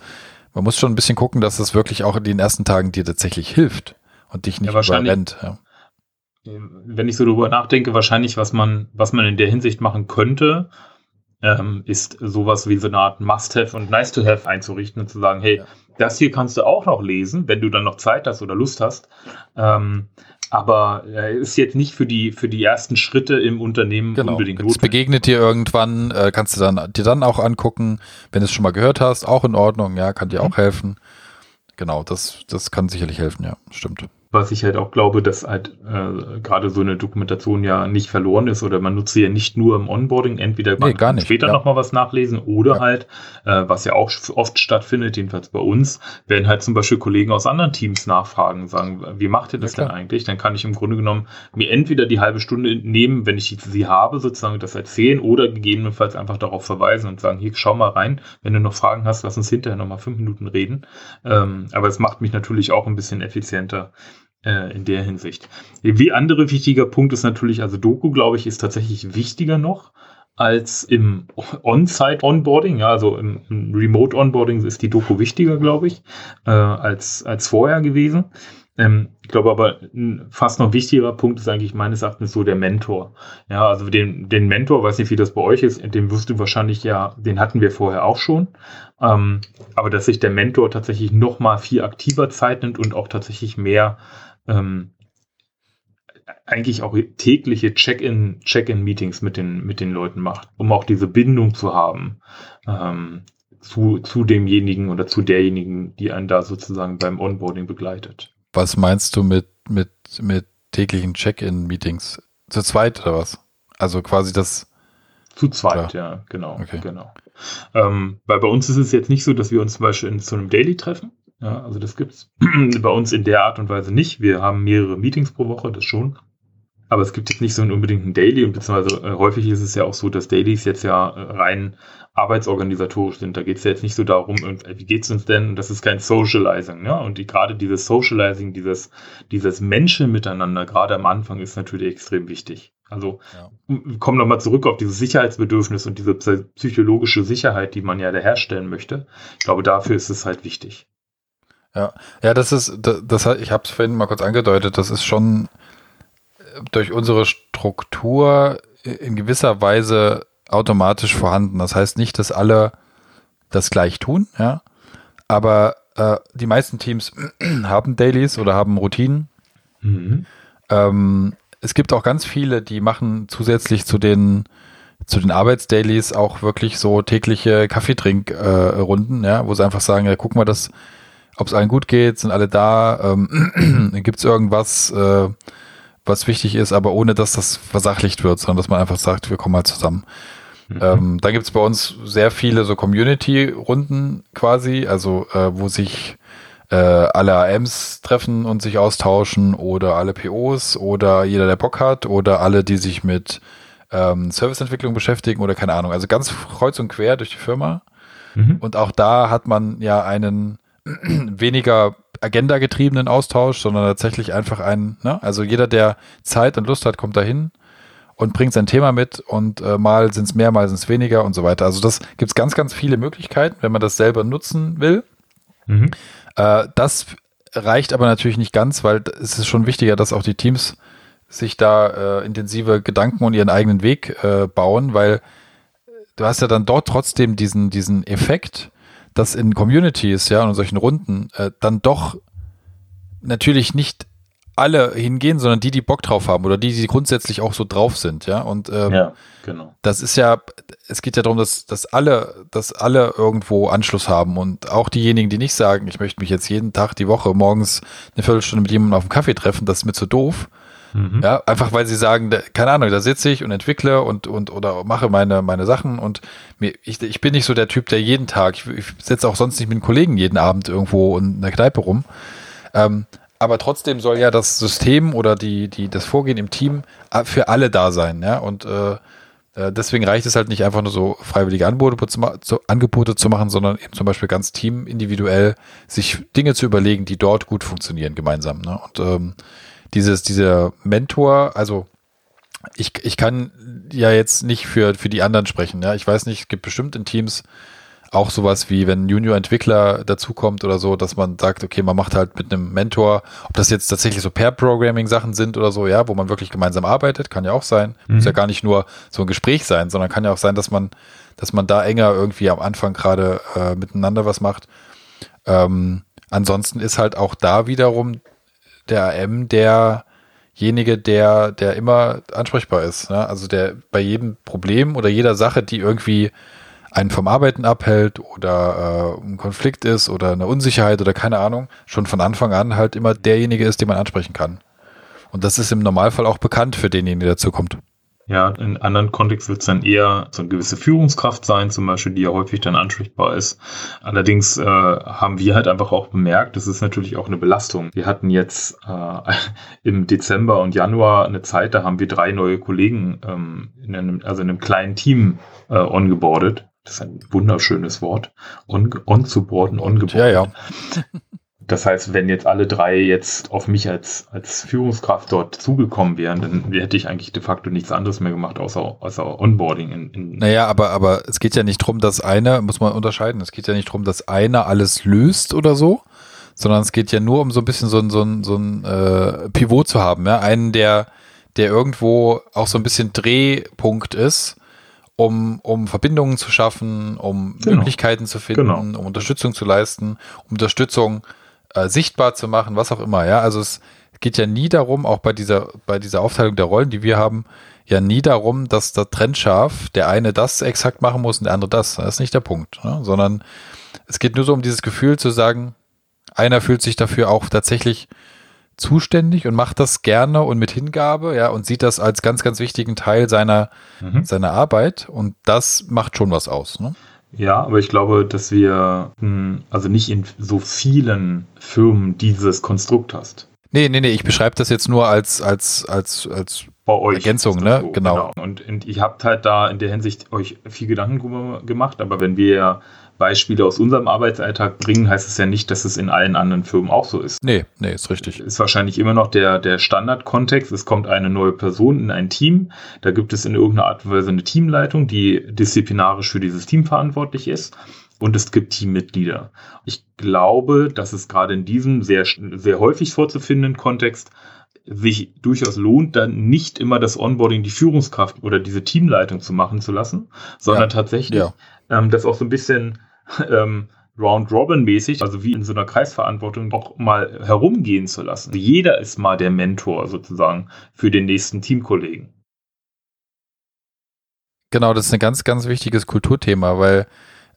man muss schon ein bisschen gucken, dass es wirklich auch in den ersten Tagen dir tatsächlich hilft und dich nicht ja, überrennt. Ja. Wenn ich so darüber nachdenke, wahrscheinlich, was man, was man in der Hinsicht machen könnte, ähm, ist sowas wie so eine Art Must-Have und Nice-to-Have einzurichten und zu sagen, hey, ja. das hier kannst du auch noch lesen, wenn du dann noch Zeit hast oder Lust hast. Ähm, aber äh, ist jetzt nicht für die für die ersten Schritte im Unternehmen genau. unbedingt notwendig. Es begegnet dir irgendwann, äh, kannst du dann dir dann auch angucken, wenn du es schon mal gehört hast, auch in Ordnung, ja, kann dir mhm. auch helfen. Genau, das das kann sicherlich helfen, ja, stimmt was ich halt auch glaube, dass halt äh, gerade so eine Dokumentation ja nicht verloren ist oder man nutzt sie ja nicht nur im Onboarding, entweder nee, kann später ja. nochmal was nachlesen oder ja. halt, äh, was ja auch oft stattfindet, jedenfalls bei uns, werden halt zum Beispiel Kollegen aus anderen Teams nachfragen, sagen, wie macht ihr das ja, denn eigentlich? Dann kann ich im Grunde genommen mir entweder die halbe Stunde nehmen, wenn ich sie habe, sozusagen das erzählen oder gegebenenfalls einfach darauf verweisen und sagen, hier, schau mal rein, wenn du noch Fragen hast, lass uns hinterher nochmal fünf Minuten reden. Ähm, aber es macht mich natürlich auch ein bisschen effizienter äh, in der Hinsicht. Wie andere wichtiger Punkt ist natürlich, also Doku, glaube ich, ist tatsächlich wichtiger noch als im On-Site-Onboarding. Ja, also im, im Remote-Onboarding ist die Doku wichtiger, glaube ich, äh, als, als vorher gewesen. Ähm, ich glaube aber, ein fast noch wichtigerer Punkt ist eigentlich meines Erachtens so der Mentor. Ja, also den, den Mentor, weiß nicht, wie das bei euch ist, den wirst du wahrscheinlich ja, den hatten wir vorher auch schon. Ähm, aber dass sich der Mentor tatsächlich noch mal viel aktiver Zeit nimmt und auch tatsächlich mehr ähm, eigentlich auch tägliche Check-in, Check-in-Meetings mit den, mit den Leuten macht, um auch diese Bindung zu haben ähm, zu, zu demjenigen oder zu derjenigen, die einen da sozusagen beim Onboarding begleitet. Was meinst du mit, mit, mit täglichen Check-in-Meetings? Zu zweit oder was? Also quasi das. Zu zweit, oder? ja, genau. Okay. genau. Ähm, weil bei uns ist es jetzt nicht so, dass wir uns zum Beispiel in so einem Daily treffen, ja, also das gibt's [CLEARS THROAT] bei uns in der Art und Weise nicht. Wir haben mehrere Meetings pro Woche, das schon. Aber es gibt jetzt nicht so einen unbedingten Daily und beziehungsweise äh, häufig ist es ja auch so, dass Dailies jetzt ja äh, rein arbeitsorganisatorisch sind. Da geht es ja jetzt nicht so darum, wie geht's uns denn? Das ist kein Socializing, ja. Und die, gerade dieses Socializing, dieses, dieses Menschen miteinander, gerade am Anfang, ist natürlich extrem wichtig. Also ja. kommen nochmal zurück auf dieses Sicherheitsbedürfnis und diese psychologische Sicherheit, die man ja da herstellen möchte. Ich glaube, dafür ist es halt wichtig. Ja, ja, das ist, das, das ich habe es vorhin mal kurz angedeutet, das ist schon äh, durch unsere Struktur in gewisser Weise automatisch vorhanden. Das heißt nicht, dass alle das gleich tun, ja, aber äh, die meisten Teams [CLEARS THROAT] haben Dailies oder haben Routinen. Mhm. Ähm, es gibt auch ganz viele, die machen zusätzlich zu den zu den Arbeitsdailies auch wirklich so tägliche Kaffeetrinkrunden, äh, ja, wo sie einfach sagen, ja, guck mal, das ob es allen gut geht, sind alle da, ähm, [CLEARS THROAT] gibt es irgendwas, äh, was wichtig ist, aber ohne dass das versachlicht wird, sondern dass man einfach sagt, wir kommen mal zusammen. Mhm. Ähm, dann gibt es bei uns sehr viele so Community-Runden quasi, also äh, wo sich äh, alle AMs treffen und sich austauschen oder alle POs oder jeder, der Bock hat oder alle, die sich mit ähm, Serviceentwicklung beschäftigen oder keine Ahnung. Also ganz kreuz und quer durch die Firma. Mhm. Und auch da hat man ja einen weniger agendagetriebenen Austausch, sondern tatsächlich einfach einen, ne? also jeder, der Zeit und Lust hat, kommt dahin und bringt sein Thema mit und äh, mal sind es mehr, mal sind es weniger und so weiter. Also das gibt es ganz, ganz viele Möglichkeiten, wenn man das selber nutzen will. Mhm. Äh, das reicht aber natürlich nicht ganz, weil es ist schon wichtiger, dass auch die Teams sich da äh, intensive Gedanken und ihren eigenen Weg äh, bauen, weil du hast ja dann dort trotzdem diesen, diesen Effekt, dass in Communities, ja, und in solchen Runden äh, dann doch natürlich nicht alle hingehen, sondern die, die Bock drauf haben oder die, die grundsätzlich auch so drauf sind, ja. Und ähm, ja, genau. das ist ja, es geht ja darum, dass, dass alle, dass alle irgendwo Anschluss haben und auch diejenigen, die nicht sagen, ich möchte mich jetzt jeden Tag die Woche morgens eine Viertelstunde mit jemandem auf dem Kaffee treffen, das ist mir zu doof. Mhm. Ja, einfach weil sie sagen, da, keine Ahnung, da sitze ich und entwickle und, und oder mache meine, meine Sachen und mir, ich, ich bin nicht so der Typ, der jeden Tag, ich, ich sitze auch sonst nicht mit Kollegen jeden Abend irgendwo in der Kneipe rum. Ähm, aber trotzdem soll ja das System oder die, die, das Vorgehen im Team für alle da sein, ja. Und äh, äh, deswegen reicht es halt nicht einfach nur so freiwillige Angebote zu, Angebote zu machen, sondern eben zum Beispiel ganz Team individuell sich Dinge zu überlegen, die dort gut funktionieren gemeinsam. Ne? Und ähm, dieses, dieser Mentor, also ich, ich kann ja jetzt nicht für, für die anderen sprechen. Ja? Ich weiß nicht, es gibt bestimmt in Teams auch sowas wie, wenn Junior-Entwickler dazukommt oder so, dass man sagt, okay, man macht halt mit einem Mentor, ob das jetzt tatsächlich so Pair-Programming-Sachen sind oder so, ja, wo man wirklich gemeinsam arbeitet, kann ja auch sein. Mhm. Muss ja gar nicht nur so ein Gespräch sein, sondern kann ja auch sein, dass man, dass man da enger irgendwie am Anfang gerade äh, miteinander was macht. Ähm, ansonsten ist halt auch da wiederum der AM derjenige, der, der immer ansprechbar ist. Ne? Also der bei jedem Problem oder jeder Sache, die irgendwie einen vom Arbeiten abhält oder äh, ein Konflikt ist oder eine Unsicherheit oder keine Ahnung, schon von Anfang an halt immer derjenige ist, den man ansprechen kann. Und das ist im Normalfall auch bekannt für denjenigen, der dazu kommt. Ja, in anderen Kontexten wird es dann eher so eine gewisse Führungskraft sein, zum Beispiel, die ja häufig dann ansprechbar ist. Allerdings äh, haben wir halt einfach auch bemerkt, das ist natürlich auch eine Belastung. Wir hatten jetzt äh, [LAUGHS] im Dezember und Januar eine Zeit, da haben wir drei neue Kollegen ähm, in einem, also in einem kleinen Team äh, ongeboardet das ist ein wunderschönes Wort. On, on zu boarden, on Ja, ja. [LAUGHS] Das heißt, wenn jetzt alle drei jetzt auf mich als, als Führungskraft dort zugekommen wären, dann hätte ich eigentlich de facto nichts anderes mehr gemacht, außer, außer Onboarding. In, in naja, aber, aber es geht ja nicht darum, dass einer, muss man unterscheiden, es geht ja nicht darum, dass einer alles löst oder so, sondern es geht ja nur um so ein bisschen so ein, so ein, so ein äh, Pivot zu haben, ja. Einen, der, der irgendwo auch so ein bisschen Drehpunkt ist um, um Verbindungen zu schaffen, um genau. Möglichkeiten zu finden, genau. um Unterstützung zu leisten, um Unterstützung äh, sichtbar zu machen, was auch immer. Ja, also es geht ja nie darum, auch bei dieser, bei dieser Aufteilung der Rollen, die wir haben, ja nie darum, dass der Trennscharf der eine das exakt machen muss und der andere das. Das ist nicht der Punkt, ne? sondern es geht nur so um dieses Gefühl zu sagen, einer fühlt sich dafür auch tatsächlich zuständig und macht das gerne und mit Hingabe, ja, und sieht das als ganz, ganz wichtigen Teil seiner, mhm. seiner Arbeit und das macht schon was aus. Ne? Ja, aber ich glaube, dass wir hm, also nicht in so vielen Firmen dieses Konstrukt hast. Nee, nee, nee, ich beschreibe das jetzt nur als, als, als, als Ergänzung, ne? So, genau. genau. Und, und ihr habt halt da in der Hinsicht euch viel Gedanken gemacht, aber wenn wir Beispiele aus unserem Arbeitsalltag bringen, heißt es ja nicht, dass es in allen anderen Firmen auch so ist. Nee, nee, ist richtig. Ist wahrscheinlich immer noch der, der Standardkontext. Es kommt eine neue Person in ein Team. Da gibt es in irgendeiner Art und Weise eine Teamleitung, die disziplinarisch für dieses Team verantwortlich ist. Und es gibt Teammitglieder. Ich glaube, dass es gerade in diesem sehr, sehr häufig vorzufindenden Kontext sich durchaus lohnt, dann nicht immer das Onboarding, die Führungskraft oder diese Teamleitung zu machen zu lassen, sondern ja, tatsächlich ja. Ähm, das auch so ein bisschen [LAUGHS] ähm, Round-Robin-mäßig, also wie in so einer Kreisverantwortung, auch mal herumgehen zu lassen. Also jeder ist mal der Mentor sozusagen für den nächsten Teamkollegen. Genau, das ist ein ganz, ganz wichtiges Kulturthema, weil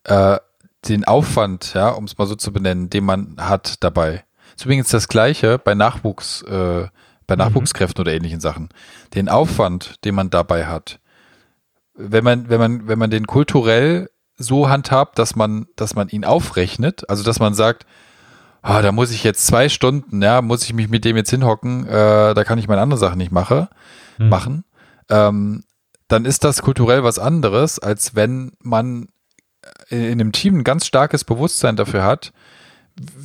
äh, den Aufwand, ja, um es mal so zu benennen, den man hat dabei. Ist übrigens das Gleiche bei Nachwuchs, äh, bei mhm. Nachwuchskräften mhm. oder ähnlichen Sachen. Den Aufwand, den man dabei hat, wenn man, wenn man, wenn man den kulturell so handhabt, dass man, dass man ihn aufrechnet, also dass man sagt, ah, da muss ich jetzt zwei Stunden, ja, muss ich mich mit dem jetzt hinhocken, äh, da kann ich meine andere Sachen nicht mache, hm. machen, ähm, dann ist das kulturell was anderes, als wenn man in einem Team ein ganz starkes Bewusstsein dafür hat,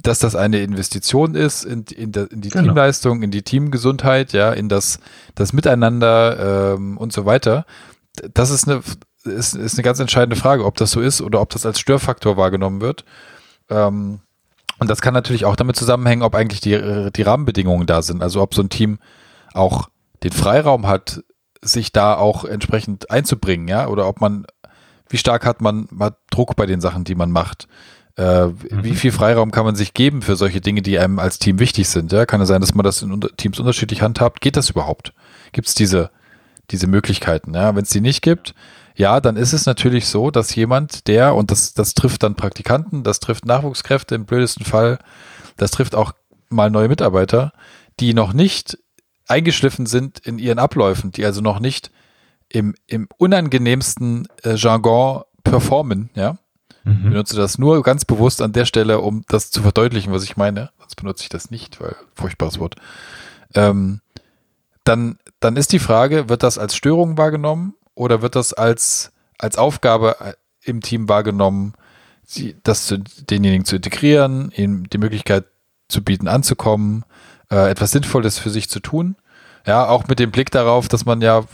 dass das eine Investition ist in, in, de, in die genau. Teamleistung, in die Teamgesundheit, ja, in das, das Miteinander ähm, und so weiter. Das ist eine, ist, ist eine ganz entscheidende Frage, ob das so ist oder ob das als Störfaktor wahrgenommen wird. Ähm, und das kann natürlich auch damit zusammenhängen, ob eigentlich die, die Rahmenbedingungen da sind. Also ob so ein Team auch den Freiraum hat, sich da auch entsprechend einzubringen, ja, oder ob man, wie stark hat man mal Druck bei den Sachen, die man macht. Äh, mhm. Wie viel Freiraum kann man sich geben für solche Dinge, die einem als Team wichtig sind? Ja, kann es sein, dass man das in Teams unterschiedlich handhabt? Geht das überhaupt? Gibt es diese, diese Möglichkeiten? Ja, wenn es die nicht gibt, ja, dann ist es natürlich so, dass jemand, der, und das, das trifft dann Praktikanten, das trifft Nachwuchskräfte im blödesten Fall, das trifft auch mal neue Mitarbeiter, die noch nicht eingeschliffen sind in ihren Abläufen, die also noch nicht im, im unangenehmsten äh, Jargon performen, ja. Mhm. Ich benutze das nur ganz bewusst an der Stelle, um das zu verdeutlichen, was ich meine. Sonst benutze ich das nicht, weil furchtbares Wort. Ähm, dann, dann ist die Frage, wird das als Störung wahrgenommen oder wird das als, als Aufgabe äh, im Team wahrgenommen, sie, das zu, denjenigen zu integrieren, ihnen die Möglichkeit zu bieten, anzukommen, äh, etwas Sinnvolles für sich zu tun? Ja, auch mit dem Blick darauf, dass man ja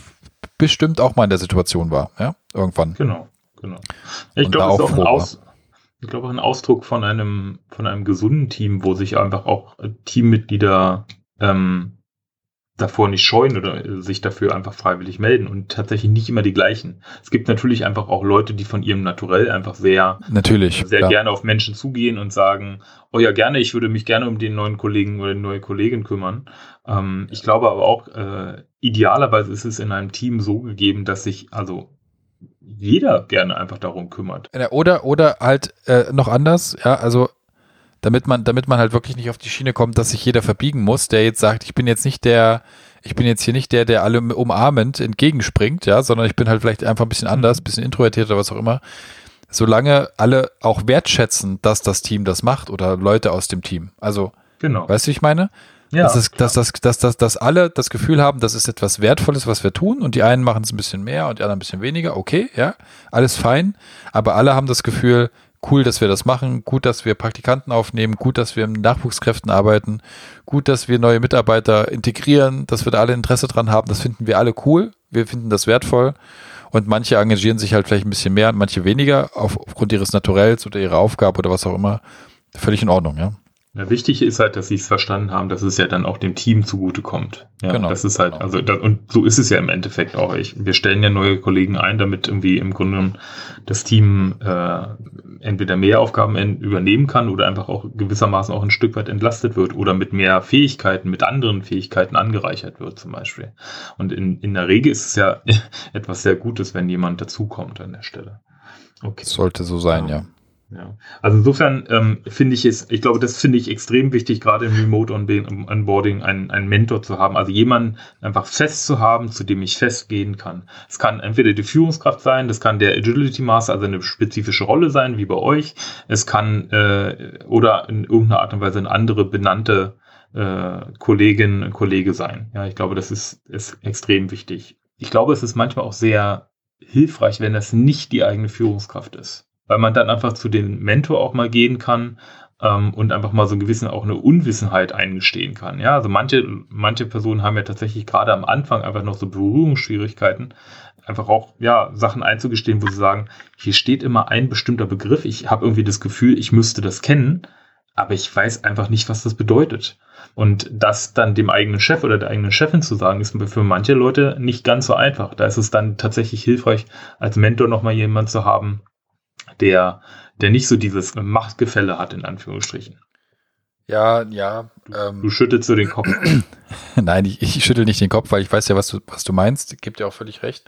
bestimmt auch mal in der Situation war, ja, irgendwann. Genau, genau. Ich glaube, es ist auch ein, Aus, ich glaube, ein Ausdruck von einem, von einem gesunden Team, wo sich einfach auch Teammitglieder ähm, davor nicht scheuen oder äh, sich dafür einfach freiwillig melden und tatsächlich nicht immer die gleichen. Es gibt natürlich einfach auch Leute, die von ihrem Naturell einfach sehr, natürlich, sehr ja. gerne auf Menschen zugehen und sagen, oh ja, gerne, ich würde mich gerne um den neuen Kollegen oder die neue Kollegin kümmern. Ähm, ich glaube aber auch, äh, idealerweise ist es in einem Team so gegeben, dass sich also jeder gerne einfach darum kümmert. Oder, oder halt äh, noch anders, ja, also damit man, damit man halt wirklich nicht auf die Schiene kommt, dass sich jeder verbiegen muss, der jetzt sagt, ich bin jetzt nicht der, ich bin jetzt hier nicht der, der alle umarmend entgegenspringt, ja, sondern ich bin halt vielleicht einfach ein bisschen anders, ein bisschen introvertiert oder was auch immer. Solange alle auch wertschätzen, dass das Team das macht oder Leute aus dem Team. Also, genau. weißt du, ich meine? Ja, dass, es, dass, dass, dass, dass, dass alle das Gefühl haben, das ist etwas Wertvolles, was wir tun und die einen machen es ein bisschen mehr und die anderen ein bisschen weniger. Okay, ja, alles fein. Aber alle haben das Gefühl, cool, dass wir das machen, gut, dass wir Praktikanten aufnehmen, gut, dass wir mit Nachwuchskräften arbeiten, gut, dass wir neue Mitarbeiter integrieren, dass wir da alle Interesse dran haben, das finden wir alle cool, wir finden das wertvoll. Und manche engagieren sich halt vielleicht ein bisschen mehr und manche weniger auf, aufgrund ihres Naturells oder ihrer Aufgabe oder was auch immer. Völlig in Ordnung, ja. Ja, wichtig ist halt, dass sie es verstanden haben, dass es ja dann auch dem Team zugutekommt. Ja, genau. Das ist halt, genau. also, das, und so ist es ja im Endeffekt auch. Ich, wir stellen ja neue Kollegen ein, damit irgendwie im Grunde das Team äh, entweder mehr Aufgaben übernehmen kann oder einfach auch gewissermaßen auch ein Stück weit entlastet wird oder mit mehr Fähigkeiten, mit anderen Fähigkeiten angereichert wird zum Beispiel. Und in, in der Regel ist es ja [LAUGHS] etwas sehr Gutes, wenn jemand dazukommt an der Stelle. Okay. Sollte so sein, ja. ja. Ja. Also insofern ähm, finde ich es, ich glaube, das finde ich extrem wichtig, gerade im Remote Onboarding einen, einen Mentor zu haben, also jemanden einfach fest zu haben, zu dem ich festgehen kann. Es kann entweder die Führungskraft sein, das kann der Agility Master, also eine spezifische Rolle sein, wie bei euch. Es kann äh, oder in irgendeiner Art und Weise eine andere benannte äh, Kollegin, Kollege sein. Ja, ich glaube, das ist, ist extrem wichtig. Ich glaube, es ist manchmal auch sehr hilfreich, wenn das nicht die eigene Führungskraft ist weil man dann einfach zu dem Mentor auch mal gehen kann ähm, und einfach mal so ein gewissen auch eine Unwissenheit eingestehen kann. Ja, also manche, manche Personen haben ja tatsächlich gerade am Anfang einfach noch so Berührungsschwierigkeiten, einfach auch ja Sachen einzugestehen, wo sie sagen, hier steht immer ein bestimmter Begriff. Ich habe irgendwie das Gefühl, ich müsste das kennen, aber ich weiß einfach nicht, was das bedeutet. Und das dann dem eigenen Chef oder der eigenen Chefin zu sagen, ist für manche Leute nicht ganz so einfach. Da ist es dann tatsächlich hilfreich, als Mentor nochmal jemand zu haben, der, der nicht so dieses Machtgefälle hat, in Anführungsstrichen. Ja, ja. Ähm, du schüttelst so den Kopf. [CLEARS THROAT] Nein, ich, ich schüttel nicht den Kopf, weil ich weiß ja, was du, was du meinst. Gibt dir auch völlig recht.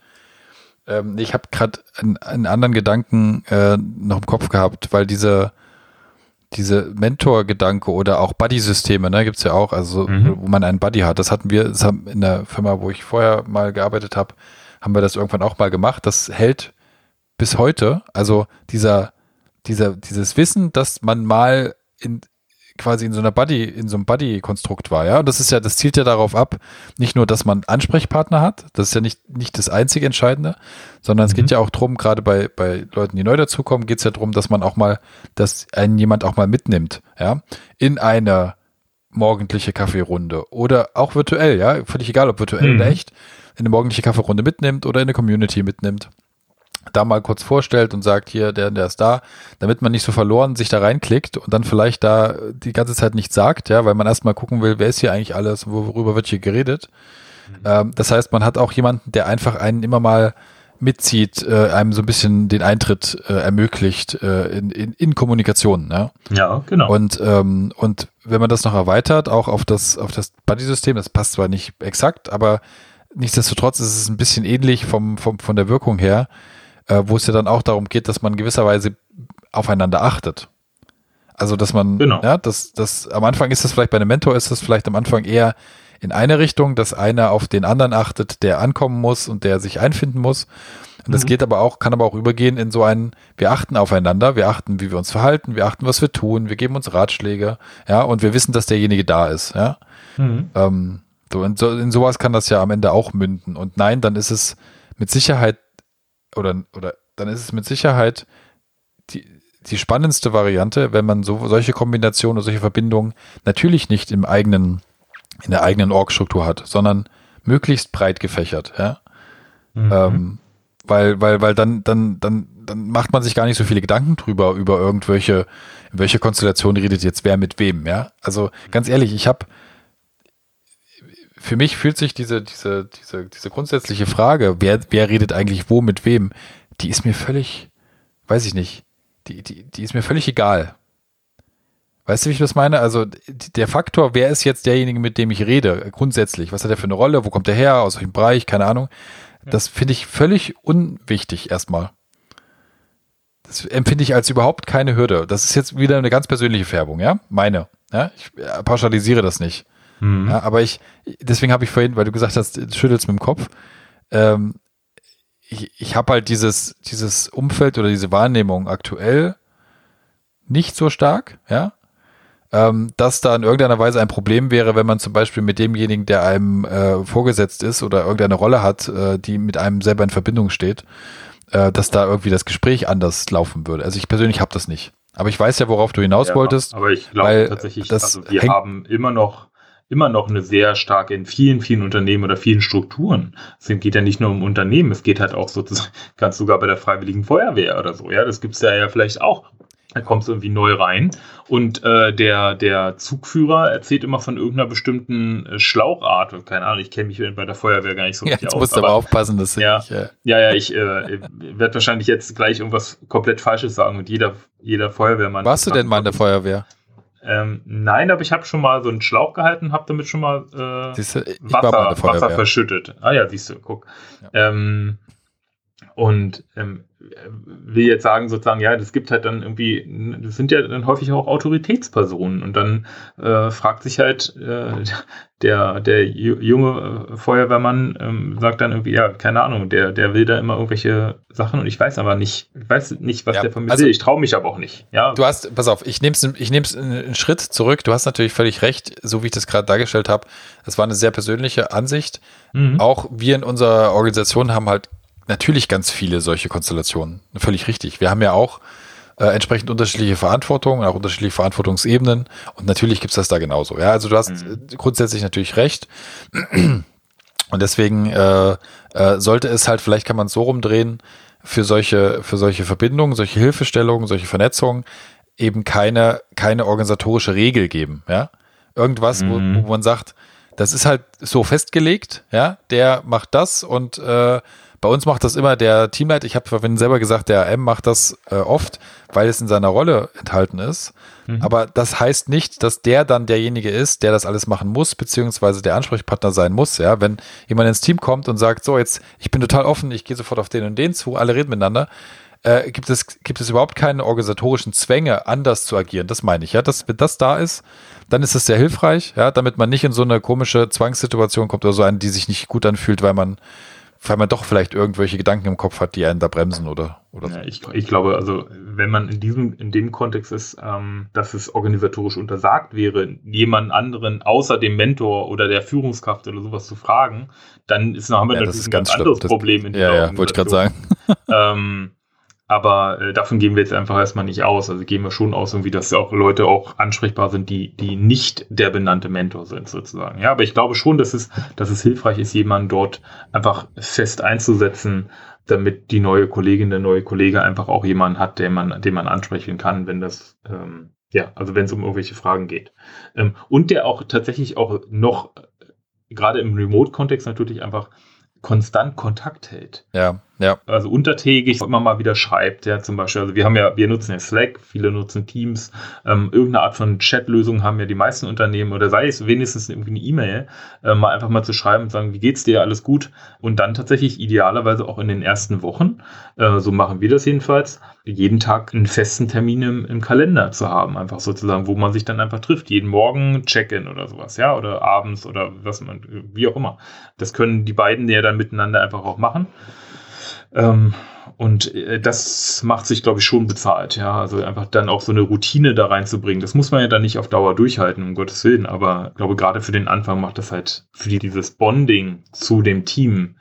Ähm, ich habe gerade einen, einen, anderen Gedanken äh, noch im Kopf gehabt, weil diese, diese Mentor-Gedanke oder auch Buddy-Systeme, ne, gibt's ja auch, also mhm. wo man einen Buddy hat. Das hatten wir, das haben in der Firma, wo ich vorher mal gearbeitet habe, haben wir das irgendwann auch mal gemacht. Das hält bis heute, also dieser, dieser, dieses Wissen, dass man mal in quasi in so einer Buddy, in so einem Buddy-Konstrukt war, ja. Und das ist ja, das zielt ja darauf ab, nicht nur, dass man Ansprechpartner hat, das ist ja nicht, nicht das einzige Entscheidende, sondern mhm. es geht mhm. ja auch drum, gerade bei, bei Leuten, die neu dazukommen, geht es ja darum, dass man auch mal, dass einen jemand auch mal mitnimmt, ja, in eine morgendliche Kaffeerunde oder auch virtuell, ja, völlig egal, ob virtuell mhm. oder echt, in eine morgendliche Kaffeerunde mitnimmt oder in eine Community mitnimmt da mal kurz vorstellt und sagt, hier, der, der ist da, damit man nicht so verloren sich da reinklickt und dann vielleicht da die ganze Zeit nichts sagt, ja, weil man erstmal gucken will, wer ist hier eigentlich alles, worüber wird hier geredet. Mhm. Ähm, das heißt, man hat auch jemanden, der einfach einen immer mal mitzieht, äh, einem so ein bisschen den Eintritt äh, ermöglicht äh, in, in, in Kommunikation. Ja? ja, genau. Und, ähm, und wenn man das noch erweitert, auch auf das, auf das Buddy-System, das passt zwar nicht exakt, aber nichtsdestotrotz ist es ein bisschen ähnlich vom, vom, von der Wirkung her, äh, wo es ja dann auch darum geht, dass man gewisserweise aufeinander achtet. Also, dass man, genau. ja, das, das, am Anfang ist das vielleicht bei einem Mentor, ist das vielleicht am Anfang eher in eine Richtung, dass einer auf den anderen achtet, der ankommen muss und der sich einfinden muss. Und das mhm. geht aber auch, kann aber auch übergehen in so einen, wir achten aufeinander, wir achten, wie wir uns verhalten, wir achten, was wir tun, wir geben uns Ratschläge, ja, und wir wissen, dass derjenige da ist, ja. Mhm. Ähm, so, in, so, in sowas kann das ja am Ende auch münden. Und nein, dann ist es mit Sicherheit oder, oder dann ist es mit Sicherheit die, die spannendste Variante, wenn man so solche Kombinationen oder solche Verbindungen natürlich nicht im eigenen, in der eigenen Org-Struktur hat, sondern möglichst breit gefächert, ja. Mhm. Ähm, weil, weil, weil dann, dann, dann, dann macht man sich gar nicht so viele Gedanken drüber, über irgendwelche, in welche Konstellation redet jetzt wer mit wem, ja. Also ganz ehrlich, ich habe für mich fühlt sich diese, diese, diese, diese grundsätzliche Frage, wer, wer redet eigentlich wo mit wem, die ist mir völlig, weiß ich nicht, die, die, die ist mir völlig egal. Weißt du, wie ich das meine? Also der Faktor, wer ist jetzt derjenige, mit dem ich rede, grundsätzlich, was hat er für eine Rolle, wo kommt er her, aus welchem Bereich, keine Ahnung, das finde ich völlig unwichtig erstmal. Das empfinde ich als überhaupt keine Hürde. Das ist jetzt wieder eine ganz persönliche Färbung, ja? Meine. Ja? Ich pauschalisiere das nicht. Mhm. Ja, aber ich, deswegen habe ich vorhin, weil du gesagt hast, du schüttelst mit dem Kopf, ähm, ich, ich habe halt dieses, dieses Umfeld oder diese Wahrnehmung aktuell nicht so stark, ja. Ähm, dass da in irgendeiner Weise ein Problem wäre, wenn man zum Beispiel mit demjenigen, der einem äh, vorgesetzt ist oder irgendeine Rolle hat, äh, die mit einem selber in Verbindung steht, äh, dass da irgendwie das Gespräch anders laufen würde. Also ich persönlich habe das nicht. Aber ich weiß ja, worauf du hinaus ja, wolltest. Aber ich glaube tatsächlich, das also wir haben immer noch immer noch eine sehr starke in vielen, vielen Unternehmen oder vielen Strukturen. Es geht ja nicht nur um Unternehmen, es geht halt auch sozusagen [LAUGHS] ganz sogar bei der Freiwilligen Feuerwehr oder so. Ja, das gibt's ja, ja vielleicht auch. Da kommst du irgendwie neu rein und äh, der, der Zugführer erzählt immer von irgendeiner bestimmten äh, Schlauchart. Keine Ahnung, ich kenne mich bei der Feuerwehr gar nicht so ja, richtig jetzt aus. Jetzt musst du aber aufpassen, dass ja, ich, äh ja, ja, ich äh, werde wahrscheinlich jetzt gleich irgendwas komplett Falsches sagen und jeder, jeder Feuerwehrmann. Warst du denn mal in der Feuerwehr? Ähm, nein, aber ich habe schon mal so einen Schlauch gehalten, habe damit schon mal äh, Siehste, Wasser, Wasser verschüttet. Ah ja, siehst du, guck. Ja. Ähm, und ähm, will jetzt sagen, sozusagen, ja, das gibt halt dann irgendwie, das sind ja dann häufig auch Autoritätspersonen und dann äh, fragt sich halt äh, der, der junge äh, Feuerwehrmann, ähm, sagt dann irgendwie, ja, keine Ahnung, der, der will da immer irgendwelche Sachen und ich weiß aber nicht, ich weiß nicht, was ja, der von mir also, will, ich traue mich aber auch nicht. Ja. Du hast, pass auf, ich nehme es ich nehm's einen Schritt zurück, du hast natürlich völlig recht, so wie ich das gerade dargestellt habe, das war eine sehr persönliche Ansicht. Mhm. Auch wir in unserer Organisation haben halt natürlich ganz viele solche Konstellationen. Völlig richtig. Wir haben ja auch äh, entsprechend unterschiedliche Verantwortungen, auch unterschiedliche Verantwortungsebenen und natürlich gibt's das da genauso. Ja, also du hast mhm. grundsätzlich natürlich recht. [CLEARS THROAT] Und deswegen äh, äh, sollte es halt, vielleicht kann man es so rumdrehen, für solche, für solche Verbindungen, solche Hilfestellungen, solche Vernetzungen eben keine, keine organisatorische Regel geben. Ja? Irgendwas, mhm. wo, wo man sagt, das ist halt so festgelegt, ja, der macht das und äh, bei uns macht das immer der Teamleiter. Ich habe vorhin selber gesagt, der AM macht das äh, oft, weil es in seiner Rolle enthalten ist. Mhm. Aber das heißt nicht, dass der dann derjenige ist, der das alles machen muss, beziehungsweise der Ansprechpartner sein muss. Ja, wenn jemand ins Team kommt und sagt, so jetzt, ich bin total offen, ich gehe sofort auf den und den zu, alle reden miteinander. Äh, gibt es gibt es überhaupt keine organisatorischen Zwänge, anders zu agieren. Das meine ich, ja. Dass, wenn das da ist, dann ist es sehr hilfreich, ja, damit man nicht in so eine komische Zwangssituation kommt oder so eine, die sich nicht gut anfühlt, weil man weil man doch vielleicht irgendwelche Gedanken im Kopf hat, die einen da bremsen oder, oder so. Ja, ich, ich glaube, also wenn man in diesem, in dem Kontext ist, ähm, dass es organisatorisch untersagt wäre, jemanden anderen außer dem Mentor oder der Führungskraft oder sowas zu fragen, dann ist, haben wir ja, natürlich ein ganz, ganz anderes Problem in der Ja, ja, wollte ich gerade sagen. [LAUGHS] ähm, aber äh, davon gehen wir jetzt einfach erstmal nicht aus. Also gehen wir schon aus, irgendwie, dass auch Leute auch ansprechbar sind, die, die nicht der benannte Mentor sind, sozusagen. Ja, aber ich glaube schon, dass es, dass es hilfreich ist, jemanden dort einfach fest einzusetzen, damit die neue Kollegin, der neue Kollege einfach auch jemanden hat, den man, den man ansprechen kann, wenn das, ähm, ja, also wenn es um irgendwelche Fragen geht. Ähm, und der auch tatsächlich auch noch, äh, gerade im Remote-Kontext natürlich einfach konstant Kontakt hält. Ja, ja. Also untertägig immer mal wieder schreibt, ja, zum Beispiel. Also wir haben ja, wir nutzen ja Slack, viele nutzen Teams, ähm, irgendeine Art von Chat-Lösung haben ja die meisten Unternehmen oder sei es wenigstens irgendwie eine E-Mail, äh, mal einfach mal zu schreiben und sagen, wie geht's dir, alles gut? Und dann tatsächlich idealerweise auch in den ersten Wochen, äh, so machen wir das jedenfalls, jeden Tag einen festen Termin im, im Kalender zu haben, einfach sozusagen, wo man sich dann einfach trifft, jeden Morgen Check-in oder sowas, ja, oder abends oder was man, wie auch immer. Das können die beiden ja dann miteinander einfach auch machen. Ähm, und äh, das macht sich, glaube ich, schon bezahlt, ja. Also einfach dann auch so eine Routine da reinzubringen. Das muss man ja dann nicht auf Dauer durchhalten, um Gottes Willen. Aber ich glaube, gerade für den Anfang macht das halt für die, dieses Bonding zu dem Team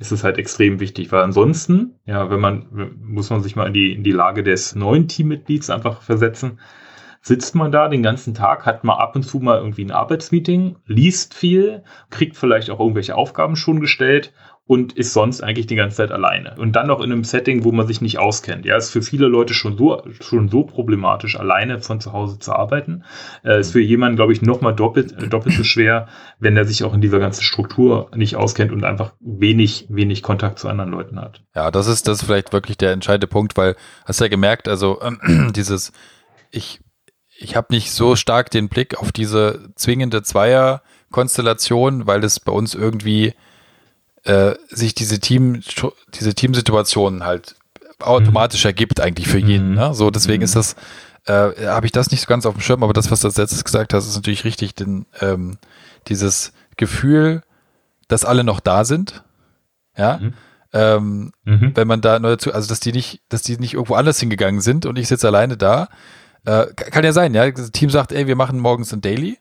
ist es halt extrem wichtig, weil ansonsten, ja, wenn man, muss man sich mal in die, in die Lage des neuen Teammitglieds einfach versetzen. Sitzt man da den ganzen Tag, hat mal ab und zu mal irgendwie ein Arbeitsmeeting, liest viel, kriegt vielleicht auch irgendwelche Aufgaben schon gestellt und ist sonst eigentlich die ganze Zeit alleine. Und dann noch in einem Setting, wo man sich nicht auskennt. Ja, ist für viele Leute schon so, schon so problematisch, alleine von zu Hause zu arbeiten. Äh, ist für jemanden, glaube ich, nochmal doppelt, äh, doppelt so schwer, wenn er sich auch in dieser ganzen Struktur nicht auskennt und einfach wenig, wenig Kontakt zu anderen Leuten hat. Ja, das ist, das ist vielleicht wirklich der entscheidende Punkt, weil hast ja gemerkt, also äh, [CLEARS THROAT] dieses, ich, ich habe nicht so stark den Blick auf diese zwingende Zweier-Konstellation, weil es bei uns irgendwie äh, sich diese Team, diese Teamsituation halt automatisch mhm. ergibt eigentlich für jeden. Mhm. Ne? So, deswegen mhm. ist das, äh, habe ich das nicht so ganz auf dem Schirm, aber das, was du als letztes gesagt hast, ist natürlich richtig, denn ähm, dieses Gefühl, dass alle noch da sind, ja, mhm. Ähm, mhm. wenn man da neu dazu, also dass die nicht, dass die nicht irgendwo anders hingegangen sind und ich sitze alleine da, äh, kann ja sein, ja. Das Team sagt, ey, wir machen morgens ein Daily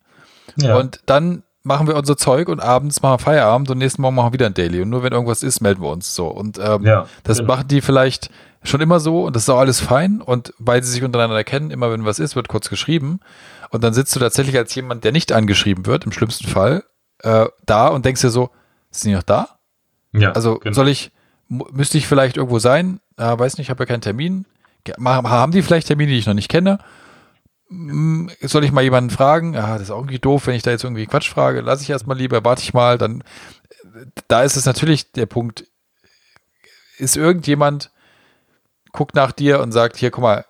ja. und dann machen wir unser Zeug und abends machen wir Feierabend und nächsten Morgen machen wir wieder ein Daily. Und nur wenn irgendwas ist, melden wir uns so. Und ähm, ja, das genau. machen die vielleicht schon immer so und das ist auch alles fein. Und weil sie sich untereinander kennen, immer wenn was ist, wird kurz geschrieben. Und dann sitzt du tatsächlich als jemand, der nicht angeschrieben wird, im schlimmsten Fall, äh, da und denkst dir so, sind die noch da? Ja. Also genau. soll ich, müsste ich vielleicht irgendwo sein? Äh, weiß nicht, ich habe ja keinen Termin. Haben die vielleicht Termine, die ich noch nicht kenne? Hm, soll ich mal jemanden fragen? Ja, das ist auch irgendwie doof, wenn ich da jetzt irgendwie Quatsch frage. Lass ich erstmal lieber, warte ich mal. Dann, da ist es natürlich der Punkt, ist irgendjemand, guckt nach dir und sagt, hier, guck mal,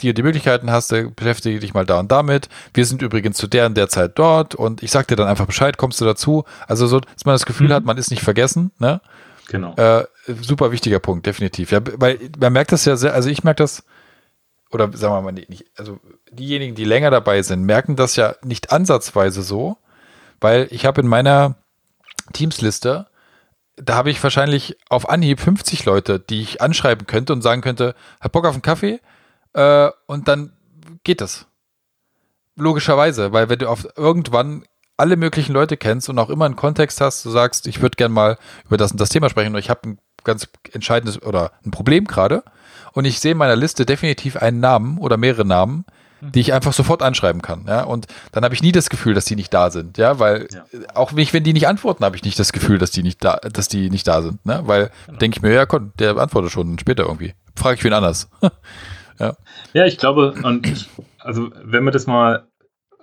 die die Möglichkeiten hast, du, beschäftige dich mal da und damit. Wir sind übrigens zu der und der Zeit dort und ich sag dir dann einfach Bescheid, kommst du dazu? Also so, dass man das Gefühl mhm. hat, man ist nicht vergessen, ne? Genau. Äh, super wichtiger Punkt, definitiv. Ja, weil man merkt das ja sehr, also ich merke das, oder sagen wir mal nicht, also diejenigen, die länger dabei sind, merken das ja nicht ansatzweise so, weil ich habe in meiner Teamsliste, da habe ich wahrscheinlich auf Anhieb 50 Leute, die ich anschreiben könnte und sagen könnte, hat Bock auf einen Kaffee? Äh, und dann geht das. Logischerweise, weil wenn du auf irgendwann alle möglichen Leute kennst und auch immer einen Kontext hast, du sagst, ich würde gerne mal über das und das Thema sprechen und ich habe ein ganz entscheidendes oder ein Problem gerade und ich sehe in meiner Liste definitiv einen Namen oder mehrere Namen, die ich einfach sofort anschreiben kann. Ja, und dann habe ich nie das Gefühl, dass die nicht da sind. Ja, weil ja. auch nicht, wenn die nicht antworten, habe ich nicht das Gefühl, dass die nicht da, dass die nicht da sind. Ne? Weil genau. denke ich mir, ja, komm, der antwortet schon später irgendwie. Frage ich wen anders. [LAUGHS] ja. ja, ich glaube, und ich, also wenn man das mal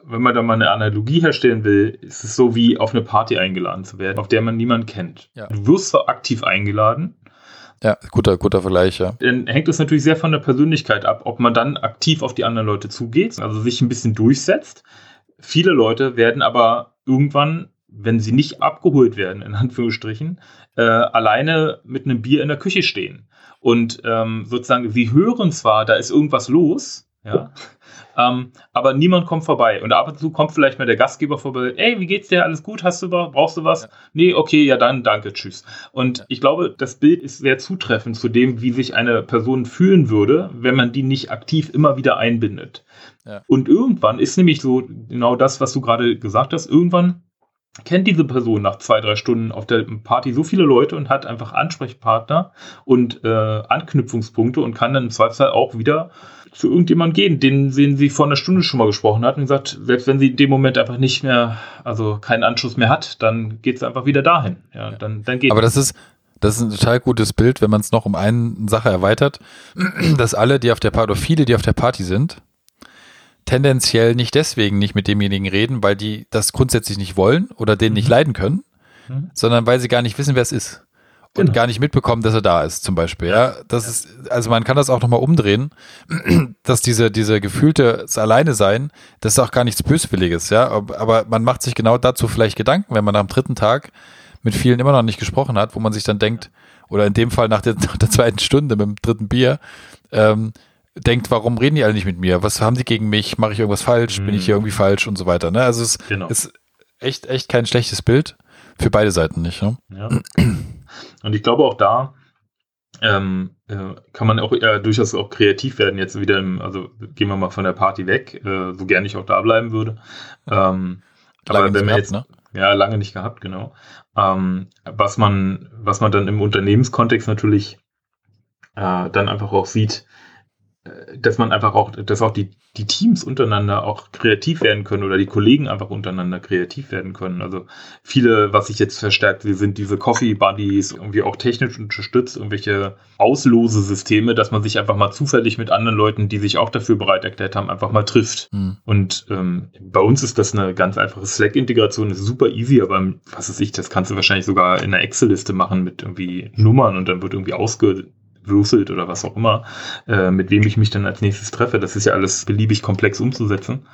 wenn man da mal eine Analogie herstellen will, ist es so wie auf eine Party eingeladen zu werden, auf der man niemanden kennt. Ja. Du wirst zwar aktiv eingeladen, ja, guter, guter Vergleich, ja. Dann hängt es natürlich sehr von der Persönlichkeit ab, ob man dann aktiv auf die anderen Leute zugeht, also sich ein bisschen durchsetzt. Viele Leute werden aber irgendwann, wenn sie nicht abgeholt werden, in Anführungsstrichen, äh, alleine mit einem Bier in der Küche stehen. Und ähm, sozusagen, sie hören zwar, da ist irgendwas los, Ja. Ähm, aber niemand kommt vorbei. Und ab und zu kommt vielleicht mal der Gastgeber vorbei. Ey, wie geht's dir? Alles gut? Hast du was? Brauchst du was? Ja. Nee, okay, ja dann, danke, tschüss. Und ja. ich glaube, das Bild ist sehr zutreffend zu dem, wie sich eine Person fühlen würde, wenn man die nicht aktiv immer wieder einbindet. Ja. Und irgendwann ist nämlich so genau das, was du gerade gesagt hast. Irgendwann kennt diese Person nach zwei, drei Stunden auf der Party so viele Leute und hat einfach Ansprechpartner und äh, Anknüpfungspunkte und kann dann im Zweifelsfall auch wieder zu irgendjemandem gehen, den sehen sie vor einer Stunde schon mal gesprochen hat und gesagt, selbst wenn sie in dem Moment einfach nicht mehr, also keinen Anschluss mehr hat, dann geht es einfach wieder dahin. Ja, dann, dann geht Aber das ist, das ist ein total gutes Bild, wenn man es noch um eine Sache erweitert, [CLEARS THROAT] dass alle, die auf der Party, oder viele, die auf der Party sind, tendenziell nicht deswegen nicht mit demjenigen reden, weil die das grundsätzlich nicht wollen oder den nicht mhm. leiden können, mhm. sondern weil sie gar nicht wissen, wer es ist. Und genau. gar nicht mitbekommen, dass er da ist, zum Beispiel. Ja, das ja. ist, also man kann das auch nochmal umdrehen, [CLEARS THROAT] dass diese, diese gefühlte Alleine sein, das ist auch gar nichts Böswilliges, ja. Aber man macht sich genau dazu vielleicht Gedanken, wenn man am dritten Tag mit vielen immer noch nicht gesprochen hat, wo man sich dann denkt, oder in dem Fall nach der, [LAUGHS] nach der zweiten Stunde mit dem dritten Bier, ähm, denkt, warum reden die alle nicht mit mir? Was haben die gegen mich? Mache ich irgendwas falsch? Mhm. Bin ich hier mhm. irgendwie falsch und so weiter? Ne? Also es genau. ist echt, echt kein schlechtes Bild. Für beide Seiten nicht. Ne? Ja. [CLEARS THROAT] Und ich glaube auch da ähm, äh, kann man auch äh, durchaus auch kreativ werden. Jetzt wieder, im, also gehen wir mal von der Party weg, äh, so gerne ich auch da bleiben würde. Ähm, aber wenn wir gehabt, jetzt, ne? ja, lange nicht gehabt, genau. Ähm, was man, was man dann im Unternehmenskontext natürlich äh, dann einfach auch sieht, dass man einfach auch, dass auch die, die Teams untereinander auch kreativ werden können oder die Kollegen einfach untereinander kreativ werden können. Also viele, was sich jetzt verstärkt, sind diese Coffee Buddies, irgendwie auch technisch unterstützt, irgendwelche Auslosesysteme, dass man sich einfach mal zufällig mit anderen Leuten, die sich auch dafür bereit erklärt haben, einfach mal trifft. Mhm. Und ähm, bei uns ist das eine ganz einfache Slack-Integration, ist super easy, aber was weiß ich, das kannst du wahrscheinlich sogar in einer Excel-Liste machen mit irgendwie Nummern und dann wird irgendwie ausge würfelt oder was auch immer, äh, mit wem ich mich dann als nächstes treffe. Das ist ja alles beliebig komplex umzusetzen.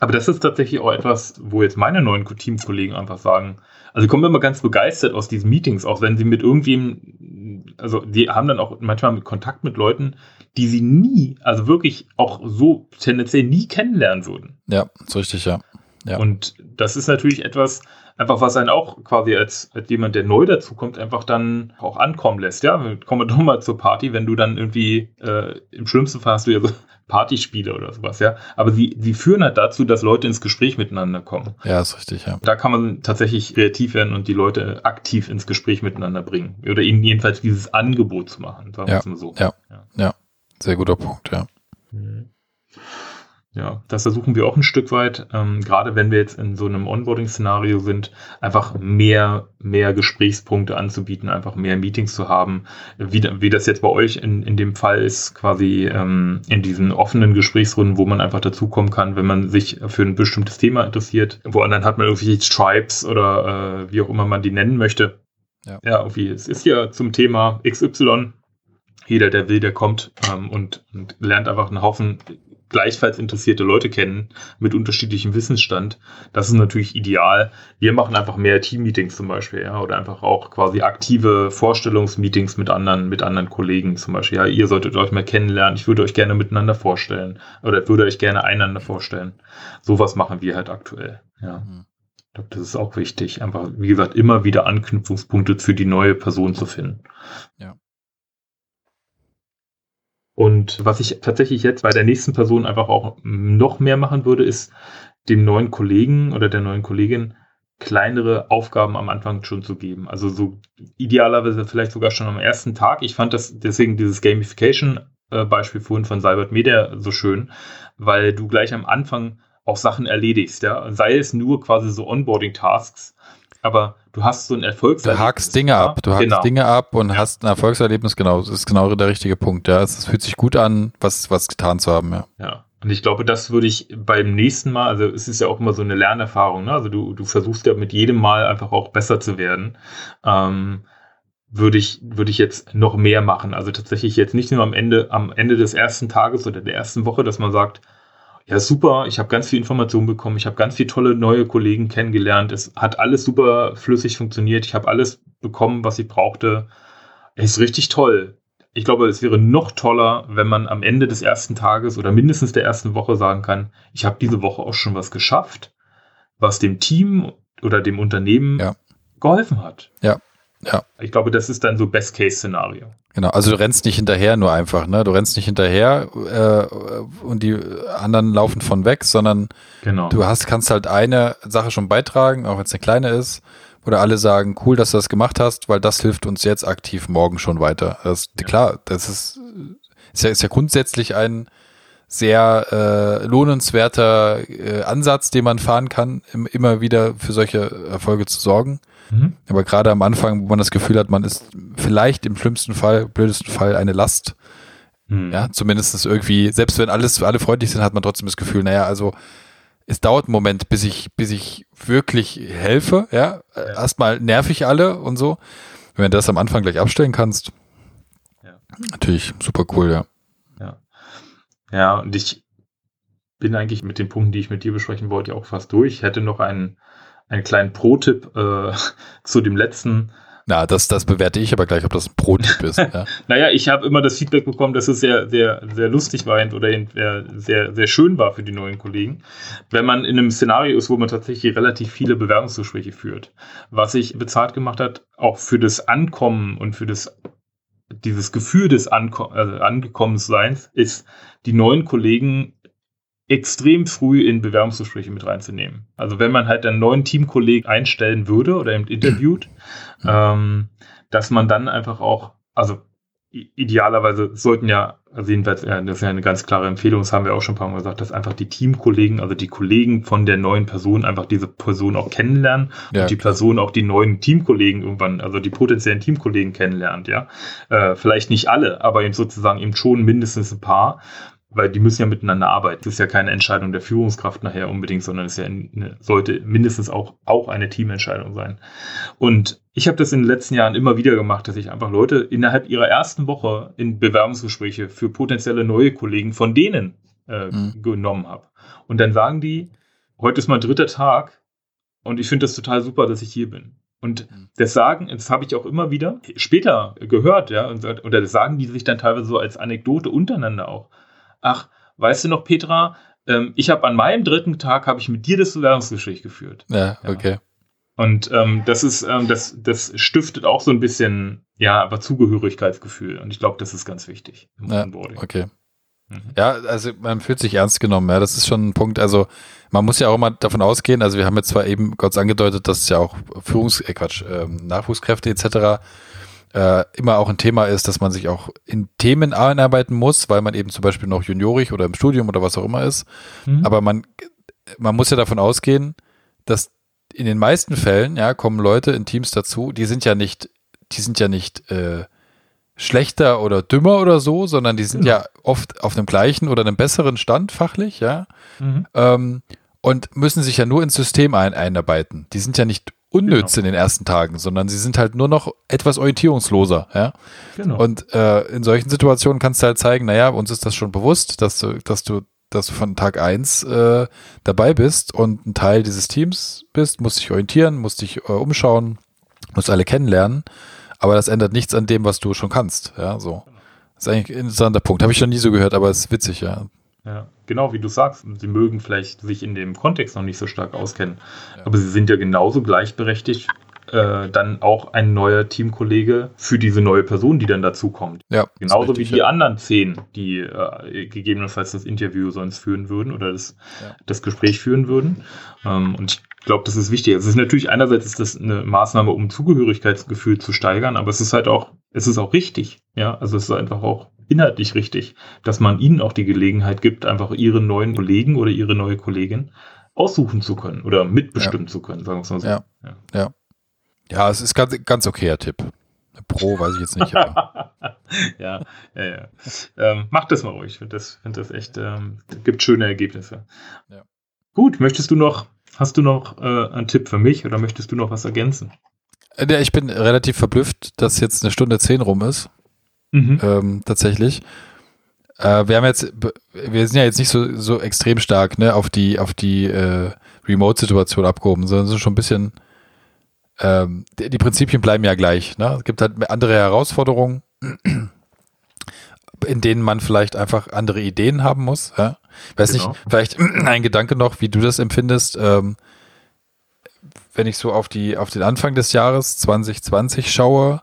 Aber das ist tatsächlich auch etwas, wo jetzt meine neuen Teamkollegen einfach sagen, also kommen immer ganz begeistert aus diesen Meetings, auch wenn sie mit irgendwem, also die haben dann auch manchmal mit Kontakt mit Leuten, die sie nie, also wirklich auch so tendenziell nie kennenlernen würden. Ja, so richtig, ja. ja. Und das ist natürlich etwas, einfach was einen auch quasi als, als jemand, der neu dazukommt, einfach dann auch ankommen lässt. Ja, kommen wir doch mal zur Party, wenn du dann irgendwie äh, im schlimmsten Fall hast du ja so [LAUGHS] Partyspiele oder sowas, ja. Aber sie, sie führen halt dazu, dass Leute ins Gespräch miteinander kommen. Ja, ist richtig, ja. Da kann man tatsächlich kreativ werden und die Leute aktiv ins Gespräch miteinander bringen. Oder ihnen jedenfalls dieses Angebot zu machen, sagen wir ja, es mal so. Ja, ja, ja. Sehr guter Punkt, ja. Mhm. Ja, das versuchen wir auch ein Stück weit, ähm, gerade wenn wir jetzt in so einem Onboarding-Szenario sind, einfach mehr, mehr Gesprächspunkte anzubieten, einfach mehr Meetings zu haben, wie, wie das jetzt bei euch in, in dem Fall ist, quasi ähm, in diesen offenen Gesprächsrunden, wo man einfach dazukommen kann, wenn man sich für ein bestimmtes Thema interessiert. Woanders hat man irgendwelche Tribes oder äh, wie auch immer man die nennen möchte. Ja, ja irgendwie, es ist ja zum Thema XY jeder, der will, der kommt ähm, und, und lernt einfach einen Haufen gleichfalls interessierte Leute kennen mit unterschiedlichem Wissensstand. Das ist natürlich ideal. Wir machen einfach mehr Team-Meetings zum Beispiel, ja, oder einfach auch quasi aktive Vorstellungsmeetings mit anderen, mit anderen Kollegen zum Beispiel. Ja, ihr solltet euch mal kennenlernen. Ich würde euch gerne miteinander vorstellen oder würde euch gerne einander vorstellen. Sowas machen wir halt aktuell, ja. Mhm. Ich glaube, das ist auch wichtig. Einfach, wie gesagt, immer wieder Anknüpfungspunkte für die neue Person zu finden. Ja. Und was ich tatsächlich jetzt bei der nächsten Person einfach auch noch mehr machen würde, ist dem neuen Kollegen oder der neuen Kollegin kleinere Aufgaben am Anfang schon zu geben. Also so idealerweise vielleicht sogar schon am ersten Tag. Ich fand das deswegen dieses Gamification-Beispiel äh, vorhin von Cybert Media so schön, weil du gleich am Anfang auch Sachen erledigst, ja. Sei es nur quasi so Onboarding-Tasks, aber du hast so ein Erfolgserlebnis. Du hakst Dinge ab, du hakst genau. Dinge ab und ja. hast ein Erfolgserlebnis, genau, das ist genau der richtige Punkt, ja. Es fühlt sich gut an, was, was getan zu haben, ja. Ja. Und ich glaube, das würde ich beim nächsten Mal, also es ist ja auch immer so eine Lernerfahrung, ne? Also du, du versuchst ja mit jedem Mal einfach auch besser zu werden. Ähm, würde ich, würde ich jetzt noch mehr machen. Also tatsächlich jetzt nicht nur am Ende, am Ende des ersten Tages oder der ersten Woche, dass man sagt, ja, super, ich habe ganz viel Informationen bekommen, ich habe ganz viele tolle neue Kollegen kennengelernt, es hat alles super flüssig funktioniert, ich habe alles bekommen, was ich brauchte. Es ist richtig toll. ich glaube, es wäre noch toller, wenn man am Ende des ersten Tages oder mindestens der ersten Woche sagen kann, ich habe diese Woche auch schon was geschafft, was dem Team oder dem Unternehmen ja. geholfen hat. Ja, ja. Ich glaube, das ist dann so Best-Case-Szenario. Genau, also du rennst nicht hinterher nur einfach, ne? Du rennst nicht hinterher äh, und die anderen laufen von weg, sondern genau. du hast, kannst halt eine Sache schon beitragen, auch wenn es eine kleine ist, oder alle sagen, cool, dass du das gemacht hast, weil das hilft uns jetzt aktiv morgen schon weiter. Das, ja. Klar, das ist, ist, ja, ist ja grundsätzlich ein sehr äh, lohnenswerter äh, Ansatz, den man fahren kann, im, immer wieder für solche Erfolge zu sorgen. Mhm. Aber gerade am Anfang, wo man das Gefühl hat, man ist vielleicht im schlimmsten Fall, blödesten Fall eine Last. Mhm. Ja, zumindest irgendwie, selbst wenn alles, alle freundlich sind, hat man trotzdem das Gefühl, naja, also es dauert einen Moment, bis ich, bis ich wirklich helfe, ja. ja. Erstmal nerv ich alle und so. Wenn du das am Anfang gleich abstellen kannst, ja. natürlich super cool, ja. Ja. Ja, und ich bin eigentlich mit den Punkten, die ich mit dir besprechen wollte, auch fast durch. Ich hätte noch einen, einen kleinen Pro-Tipp äh, [LAUGHS] zu dem letzten na, das, das bewerte ich aber gleich, ob das ein Pro-Tipp ist. Ja. [LAUGHS] naja, ich habe immer das Feedback bekommen, dass es sehr, sehr, sehr lustig war oder sehr, sehr schön war für die neuen Kollegen, wenn man in einem Szenario ist, wo man tatsächlich relativ viele Bewerbungsgespräche führt. Was sich bezahlt gemacht hat, auch für das Ankommen und für das dieses Gefühl des Anko also Angekommenseins ist, die neuen Kollegen extrem früh in Bewerbungsgespräche mit reinzunehmen. Also wenn man halt einen neuen Teamkollegen einstellen würde oder eben interviewt, [CLEARS THROAT] ähm, dass man dann einfach auch, also idealerweise sollten ja, also jedenfalls, das ist ja eine ganz klare Empfehlung, das haben wir auch schon ein paar Mal gesagt, dass einfach die Teamkollegen, also die Kollegen von der neuen Person einfach diese Person auch kennenlernen ja, und die. Person auch die neuen Teamkollegen irgendwann, also die potenziellen Teamkollegen kennenlernt, ja. Äh, vielleicht nicht alle, aber eben sozusagen eben schon mindestens ein paar weil die müssen ja miteinander arbeiten. Das ist ja keine Entscheidung der Führungskraft nachher unbedingt, sondern es ja eine, sollte mindestens auch, auch eine Teamentscheidung sein. Und ich habe das in den letzten Jahren immer wieder gemacht, dass ich einfach Leute innerhalb ihrer ersten Woche in Bewerbungsgespräche für potenzielle neue Kollegen von denen äh, mhm. genommen habe. Und dann sagen die, heute ist mein dritter Tag und ich finde das total super, dass ich hier bin. Und mhm. das sagen, das habe ich auch immer wieder später gehört, ja, und, oder das sagen die sich dann teilweise so als Anekdote untereinander auch ach, weißt du noch, Petra, ähm, ich habe an meinem dritten Tag habe ich mit dir das Bewerbungsgespräch geführt. Ja, okay. Ja. Und ähm, das ist, ähm, das, das stiftet auch so ein bisschen, ja, aber Zugehörigkeitsgefühl. Und ich glaube, das ist ganz wichtig im ja, Onboarding. Okay. Mhm. Ja, also man fühlt sich ernst genommen, ja, das ist schon ein Punkt. Also man muss ja auch immer davon ausgehen, also wir haben jetzt zwar eben kurz angedeutet, dass es ja auch Führungs-, äh Quatsch, ähm, Nachwuchskräfte etc äh, immer auch ein Thema ist, dass man sich auch in Themen einarbeiten muss, weil man eben zum Beispiel noch juniorig oder im Studium oder was auch immer ist. Mhm. Aber man, man muss ja davon ausgehen, dass in den meisten Fällen, ja, kommen Leute in Teams dazu, die sind ja nicht, die sind ja nicht äh, schlechter oder dümmer oder so, sondern die sind mhm. ja oft auf einem gleichen oder einem besseren Stand fachlich, ja. Mhm. Ähm, und müssen sich ja nur ins System ein einarbeiten. Die sind ja nicht unnütz genau. in den ersten Tagen, sondern sie sind halt nur noch etwas orientierungsloser, ja. Genau. Und äh, in solchen Situationen kannst du halt zeigen, naja, uns ist das schon bewusst, dass du, dass du, dass du von Tag eins äh, dabei bist und ein Teil dieses Teams bist, musst dich orientieren, musst dich äh, umschauen, musst alle kennenlernen, aber das ändert nichts an dem, was du schon kannst, ja, so. Das ist eigentlich ein interessanter Punkt. Habe ich schon nie so gehört, aber es ist witzig, ja. Ja, genau wie du sagst. Sie mögen vielleicht sich in dem Kontext noch nicht so stark auskennen, ja. aber sie sind ja genauso gleichberechtigt äh, dann auch ein neuer Teamkollege für diese neue Person, die dann dazukommt. Ja, Genauso richtig, wie die ja. anderen zehn, die äh, gegebenenfalls das Interview sonst führen würden oder das, ja. das Gespräch führen würden. Ähm, und ich glaube, das ist wichtig. Es ist natürlich einerseits ist das eine Maßnahme, um Zugehörigkeitsgefühl zu steigern, aber es ist halt auch, es ist auch richtig. Ja, also es ist einfach auch inhaltlich richtig, dass man ihnen auch die Gelegenheit gibt, einfach ihre neuen Kollegen oder ihre neue Kollegin aussuchen zu können oder mitbestimmen ja. zu können, sagen wir es mal so. Ja. ja. ja. Ja, es ist ganz, ganz okayer Tipp. Pro weiß ich jetzt nicht. [LAUGHS] ja, ja, ja. Ähm, macht das mal ruhig. Ich finde das, find das echt, ähm, gibt schöne Ergebnisse. Ja. Gut, möchtest du noch, hast du noch äh, einen Tipp für mich oder möchtest du noch was ergänzen? Äh, ja, ich bin relativ verblüfft, dass jetzt eine Stunde zehn rum ist. Mhm. Ähm, tatsächlich. Äh, wir haben jetzt, wir sind ja jetzt nicht so, so extrem stark ne, auf die, auf die äh, Remote-Situation abgehoben, sondern sind schon ein bisschen ähm, die, die, Prinzipien bleiben ja gleich. Ne? Es gibt halt andere Herausforderungen. in denen man vielleicht einfach andere Ideen haben muss. Ja? Weiß genau. nicht, vielleicht ein Gedanke noch, wie du das empfindest. Ähm, wenn ich so auf die auf den Anfang des Jahres 2020 schaue,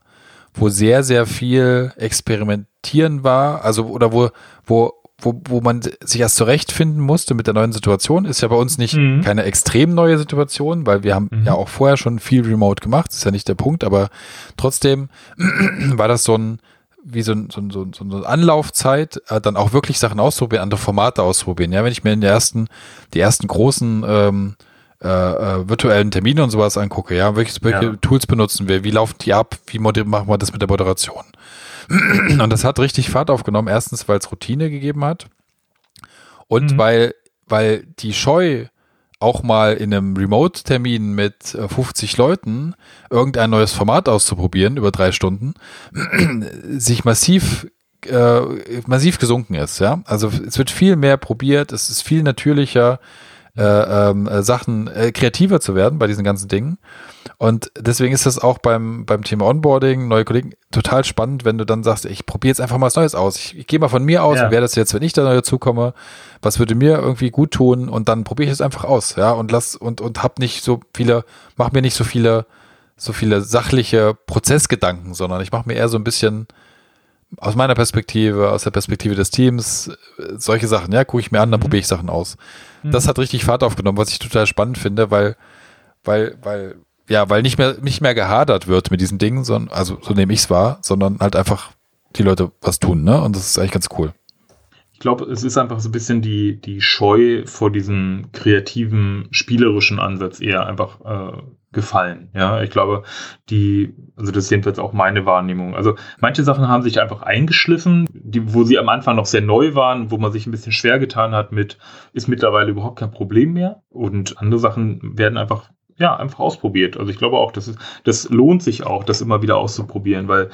wo sehr sehr viel Experimentieren war, also oder wo wo wo, wo man sich erst zurechtfinden musste mit der neuen Situation, ist ja bei uns nicht mhm. keine extrem neue Situation, weil wir haben mhm. ja auch vorher schon viel Remote gemacht, ist ja nicht der Punkt, aber trotzdem [CLEARS THROAT] war das so ein, wie so, ein, so, ein, so, ein, so eine Anlaufzeit, äh, dann auch wirklich Sachen ausprobieren, andere Formate ausprobieren. Ja, wenn ich mir in der ersten, die ersten großen ähm, äh, äh, virtuellen Termine und sowas angucke, ja, welche, welche ja. Tools benutzen wir, wie laufen die ab, wie machen wir das mit der Moderation? [CLEARS THROAT] Und das hat richtig Fahrt aufgenommen. Erstens, weil es Routine gegeben hat und mhm. weil, weil die Scheu auch mal in einem Remote-Termin mit 50 äh, Leuten irgendein neues Format auszuprobieren über drei Stunden [CLEARS THROAT] sich massiv äh, massiv gesunken ist. Ja, also es wird viel mehr probiert, es ist viel natürlicher äh, ähm, äh, Sachen äh, kreativer zu werden bei diesen ganzen Dingen. Und deswegen ist das auch beim, beim Thema Onboarding, neue Kollegen, total spannend, wenn du dann sagst, ich probiere jetzt einfach mal was Neues aus. Ich, ich gehe mal von mir aus, ja. wer das jetzt, wenn ich da neu dazukomme, was würde mir irgendwie gut tun und dann probiere ich es einfach aus, ja, und lass und, und hab nicht so viele, mach mir nicht so viele, so viele sachliche Prozessgedanken, sondern ich mache mir eher so ein bisschen aus meiner Perspektive, aus der Perspektive des Teams, solche Sachen, ja, gucke ich mir an, dann mhm. probiere ich Sachen aus. Mhm. Das hat richtig Fahrt aufgenommen, was ich total spannend finde, weil, weil, weil, ja, weil nicht mehr, nicht mehr gehadert wird mit diesen Dingen, sondern, also so nehme ich es wahr, sondern halt einfach die Leute was tun, ne? Und das ist eigentlich ganz cool. Ich glaube, es ist einfach so ein bisschen die, die Scheu vor diesem kreativen, spielerischen Ansatz eher einfach äh, gefallen. Ja, ich glaube, die, also das ist jedenfalls auch meine Wahrnehmung. Also manche Sachen haben sich einfach eingeschliffen, die, wo sie am Anfang noch sehr neu waren, wo man sich ein bisschen schwer getan hat mit, ist mittlerweile überhaupt kein Problem mehr. Und andere Sachen werden einfach ja, einfach ausprobiert. Also ich glaube auch, das, ist, das lohnt sich auch, das immer wieder auszuprobieren, weil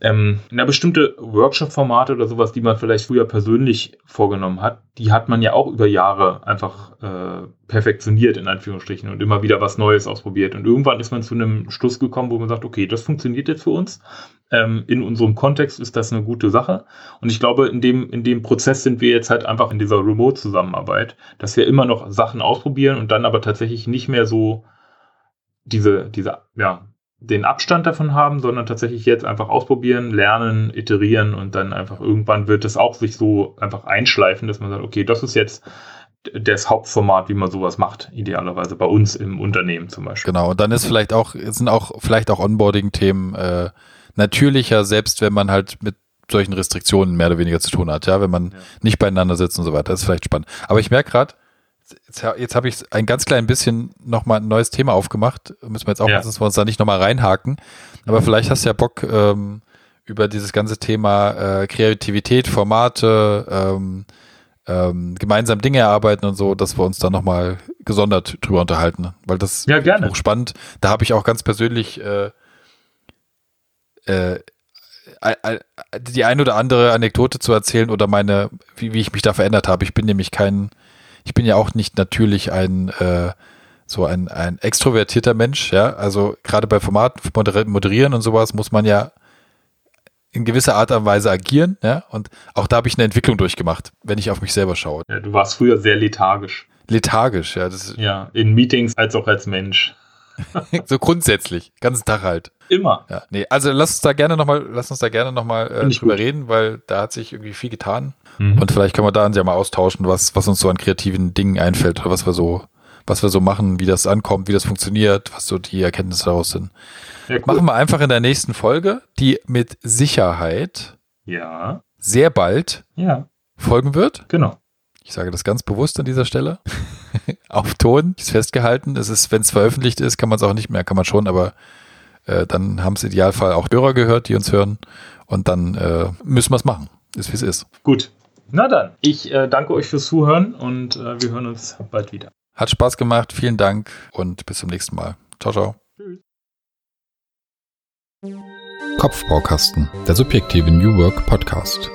ähm, na, bestimmte Workshop-Formate oder sowas, die man vielleicht früher persönlich vorgenommen hat, die hat man ja auch über Jahre einfach äh, perfektioniert, in Anführungsstrichen, und immer wieder was Neues ausprobiert. Und irgendwann ist man zu einem Schluss gekommen, wo man sagt, okay, das funktioniert jetzt für uns. Ähm, in unserem Kontext ist das eine gute Sache. Und ich glaube, in dem, in dem Prozess sind wir jetzt halt einfach in dieser Remote-Zusammenarbeit, dass wir immer noch Sachen ausprobieren und dann aber tatsächlich nicht mehr so diese, diese, ja, den Abstand davon haben, sondern tatsächlich jetzt einfach ausprobieren, lernen, iterieren und dann einfach irgendwann wird es auch sich so einfach einschleifen, dass man sagt, okay, das ist jetzt das Hauptformat, wie man sowas macht, idealerweise bei uns im Unternehmen zum Beispiel. Genau, und dann ist vielleicht auch, sind auch vielleicht auch Onboarding-Themen äh, natürlicher, selbst wenn man halt mit solchen Restriktionen mehr oder weniger zu tun hat, ja, wenn man ja. nicht beieinander sitzt und so weiter. Das ist vielleicht spannend. Aber ich merke gerade, jetzt, jetzt habe ich ein ganz klein bisschen nochmal ein neues Thema aufgemacht. Müssen wir jetzt auch, ja. dass wir uns da nicht nochmal reinhaken. Aber vielleicht hast du ja Bock, ähm, über dieses ganze Thema äh, Kreativität, Formate, ähm, ähm, gemeinsam Dinge erarbeiten und so, dass wir uns da nochmal gesondert drüber unterhalten. Weil das ja, gerne. ist spannend. Da habe ich auch ganz persönlich äh, äh, die ein oder andere Anekdote zu erzählen oder meine, wie, wie ich mich da verändert habe. Ich bin nämlich kein ich bin ja auch nicht natürlich ein äh, so ein, ein extrovertierter Mensch, ja. Also gerade bei Formaten moderieren und sowas muss man ja in gewisser Art und Weise agieren, ja. Und auch da habe ich eine Entwicklung durchgemacht, wenn ich auf mich selber schaue. Ja, du warst früher sehr lethargisch. Lethargisch, ja. Das ja, in Meetings als auch als Mensch. [LAUGHS] so grundsätzlich, ganzen Tag halt. Immer. Ja, nee, also lass uns da gerne nochmal, lass uns da gerne nochmal äh, drüber gut. reden, weil da hat sich irgendwie viel getan. Mhm. Und vielleicht können wir da uns ja mal austauschen, was, was uns so an kreativen Dingen einfällt oder was wir so, was wir so machen, wie das ankommt, wie das funktioniert, was so die Erkenntnisse daraus sind. Ja, cool. Machen wir einfach in der nächsten Folge, die mit Sicherheit ja. sehr bald ja. folgen wird. Genau. Ich sage das ganz bewusst an dieser Stelle. [LAUGHS] Auf Ton ist festgehalten. Es ist, wenn es veröffentlicht ist, kann man es auch nicht mehr, kann man schon, aber äh, dann haben es im Idealfall auch Hörer gehört, die uns hören. Und dann äh, müssen wir es machen. Ist wie es ist. Gut. Na dann, ich äh, danke euch fürs Zuhören und äh, wir hören uns bald wieder. Hat Spaß gemacht. Vielen Dank und bis zum nächsten Mal. Ciao, ciao. Tschüss. Kopfbaukasten, der subjektive New Work Podcast.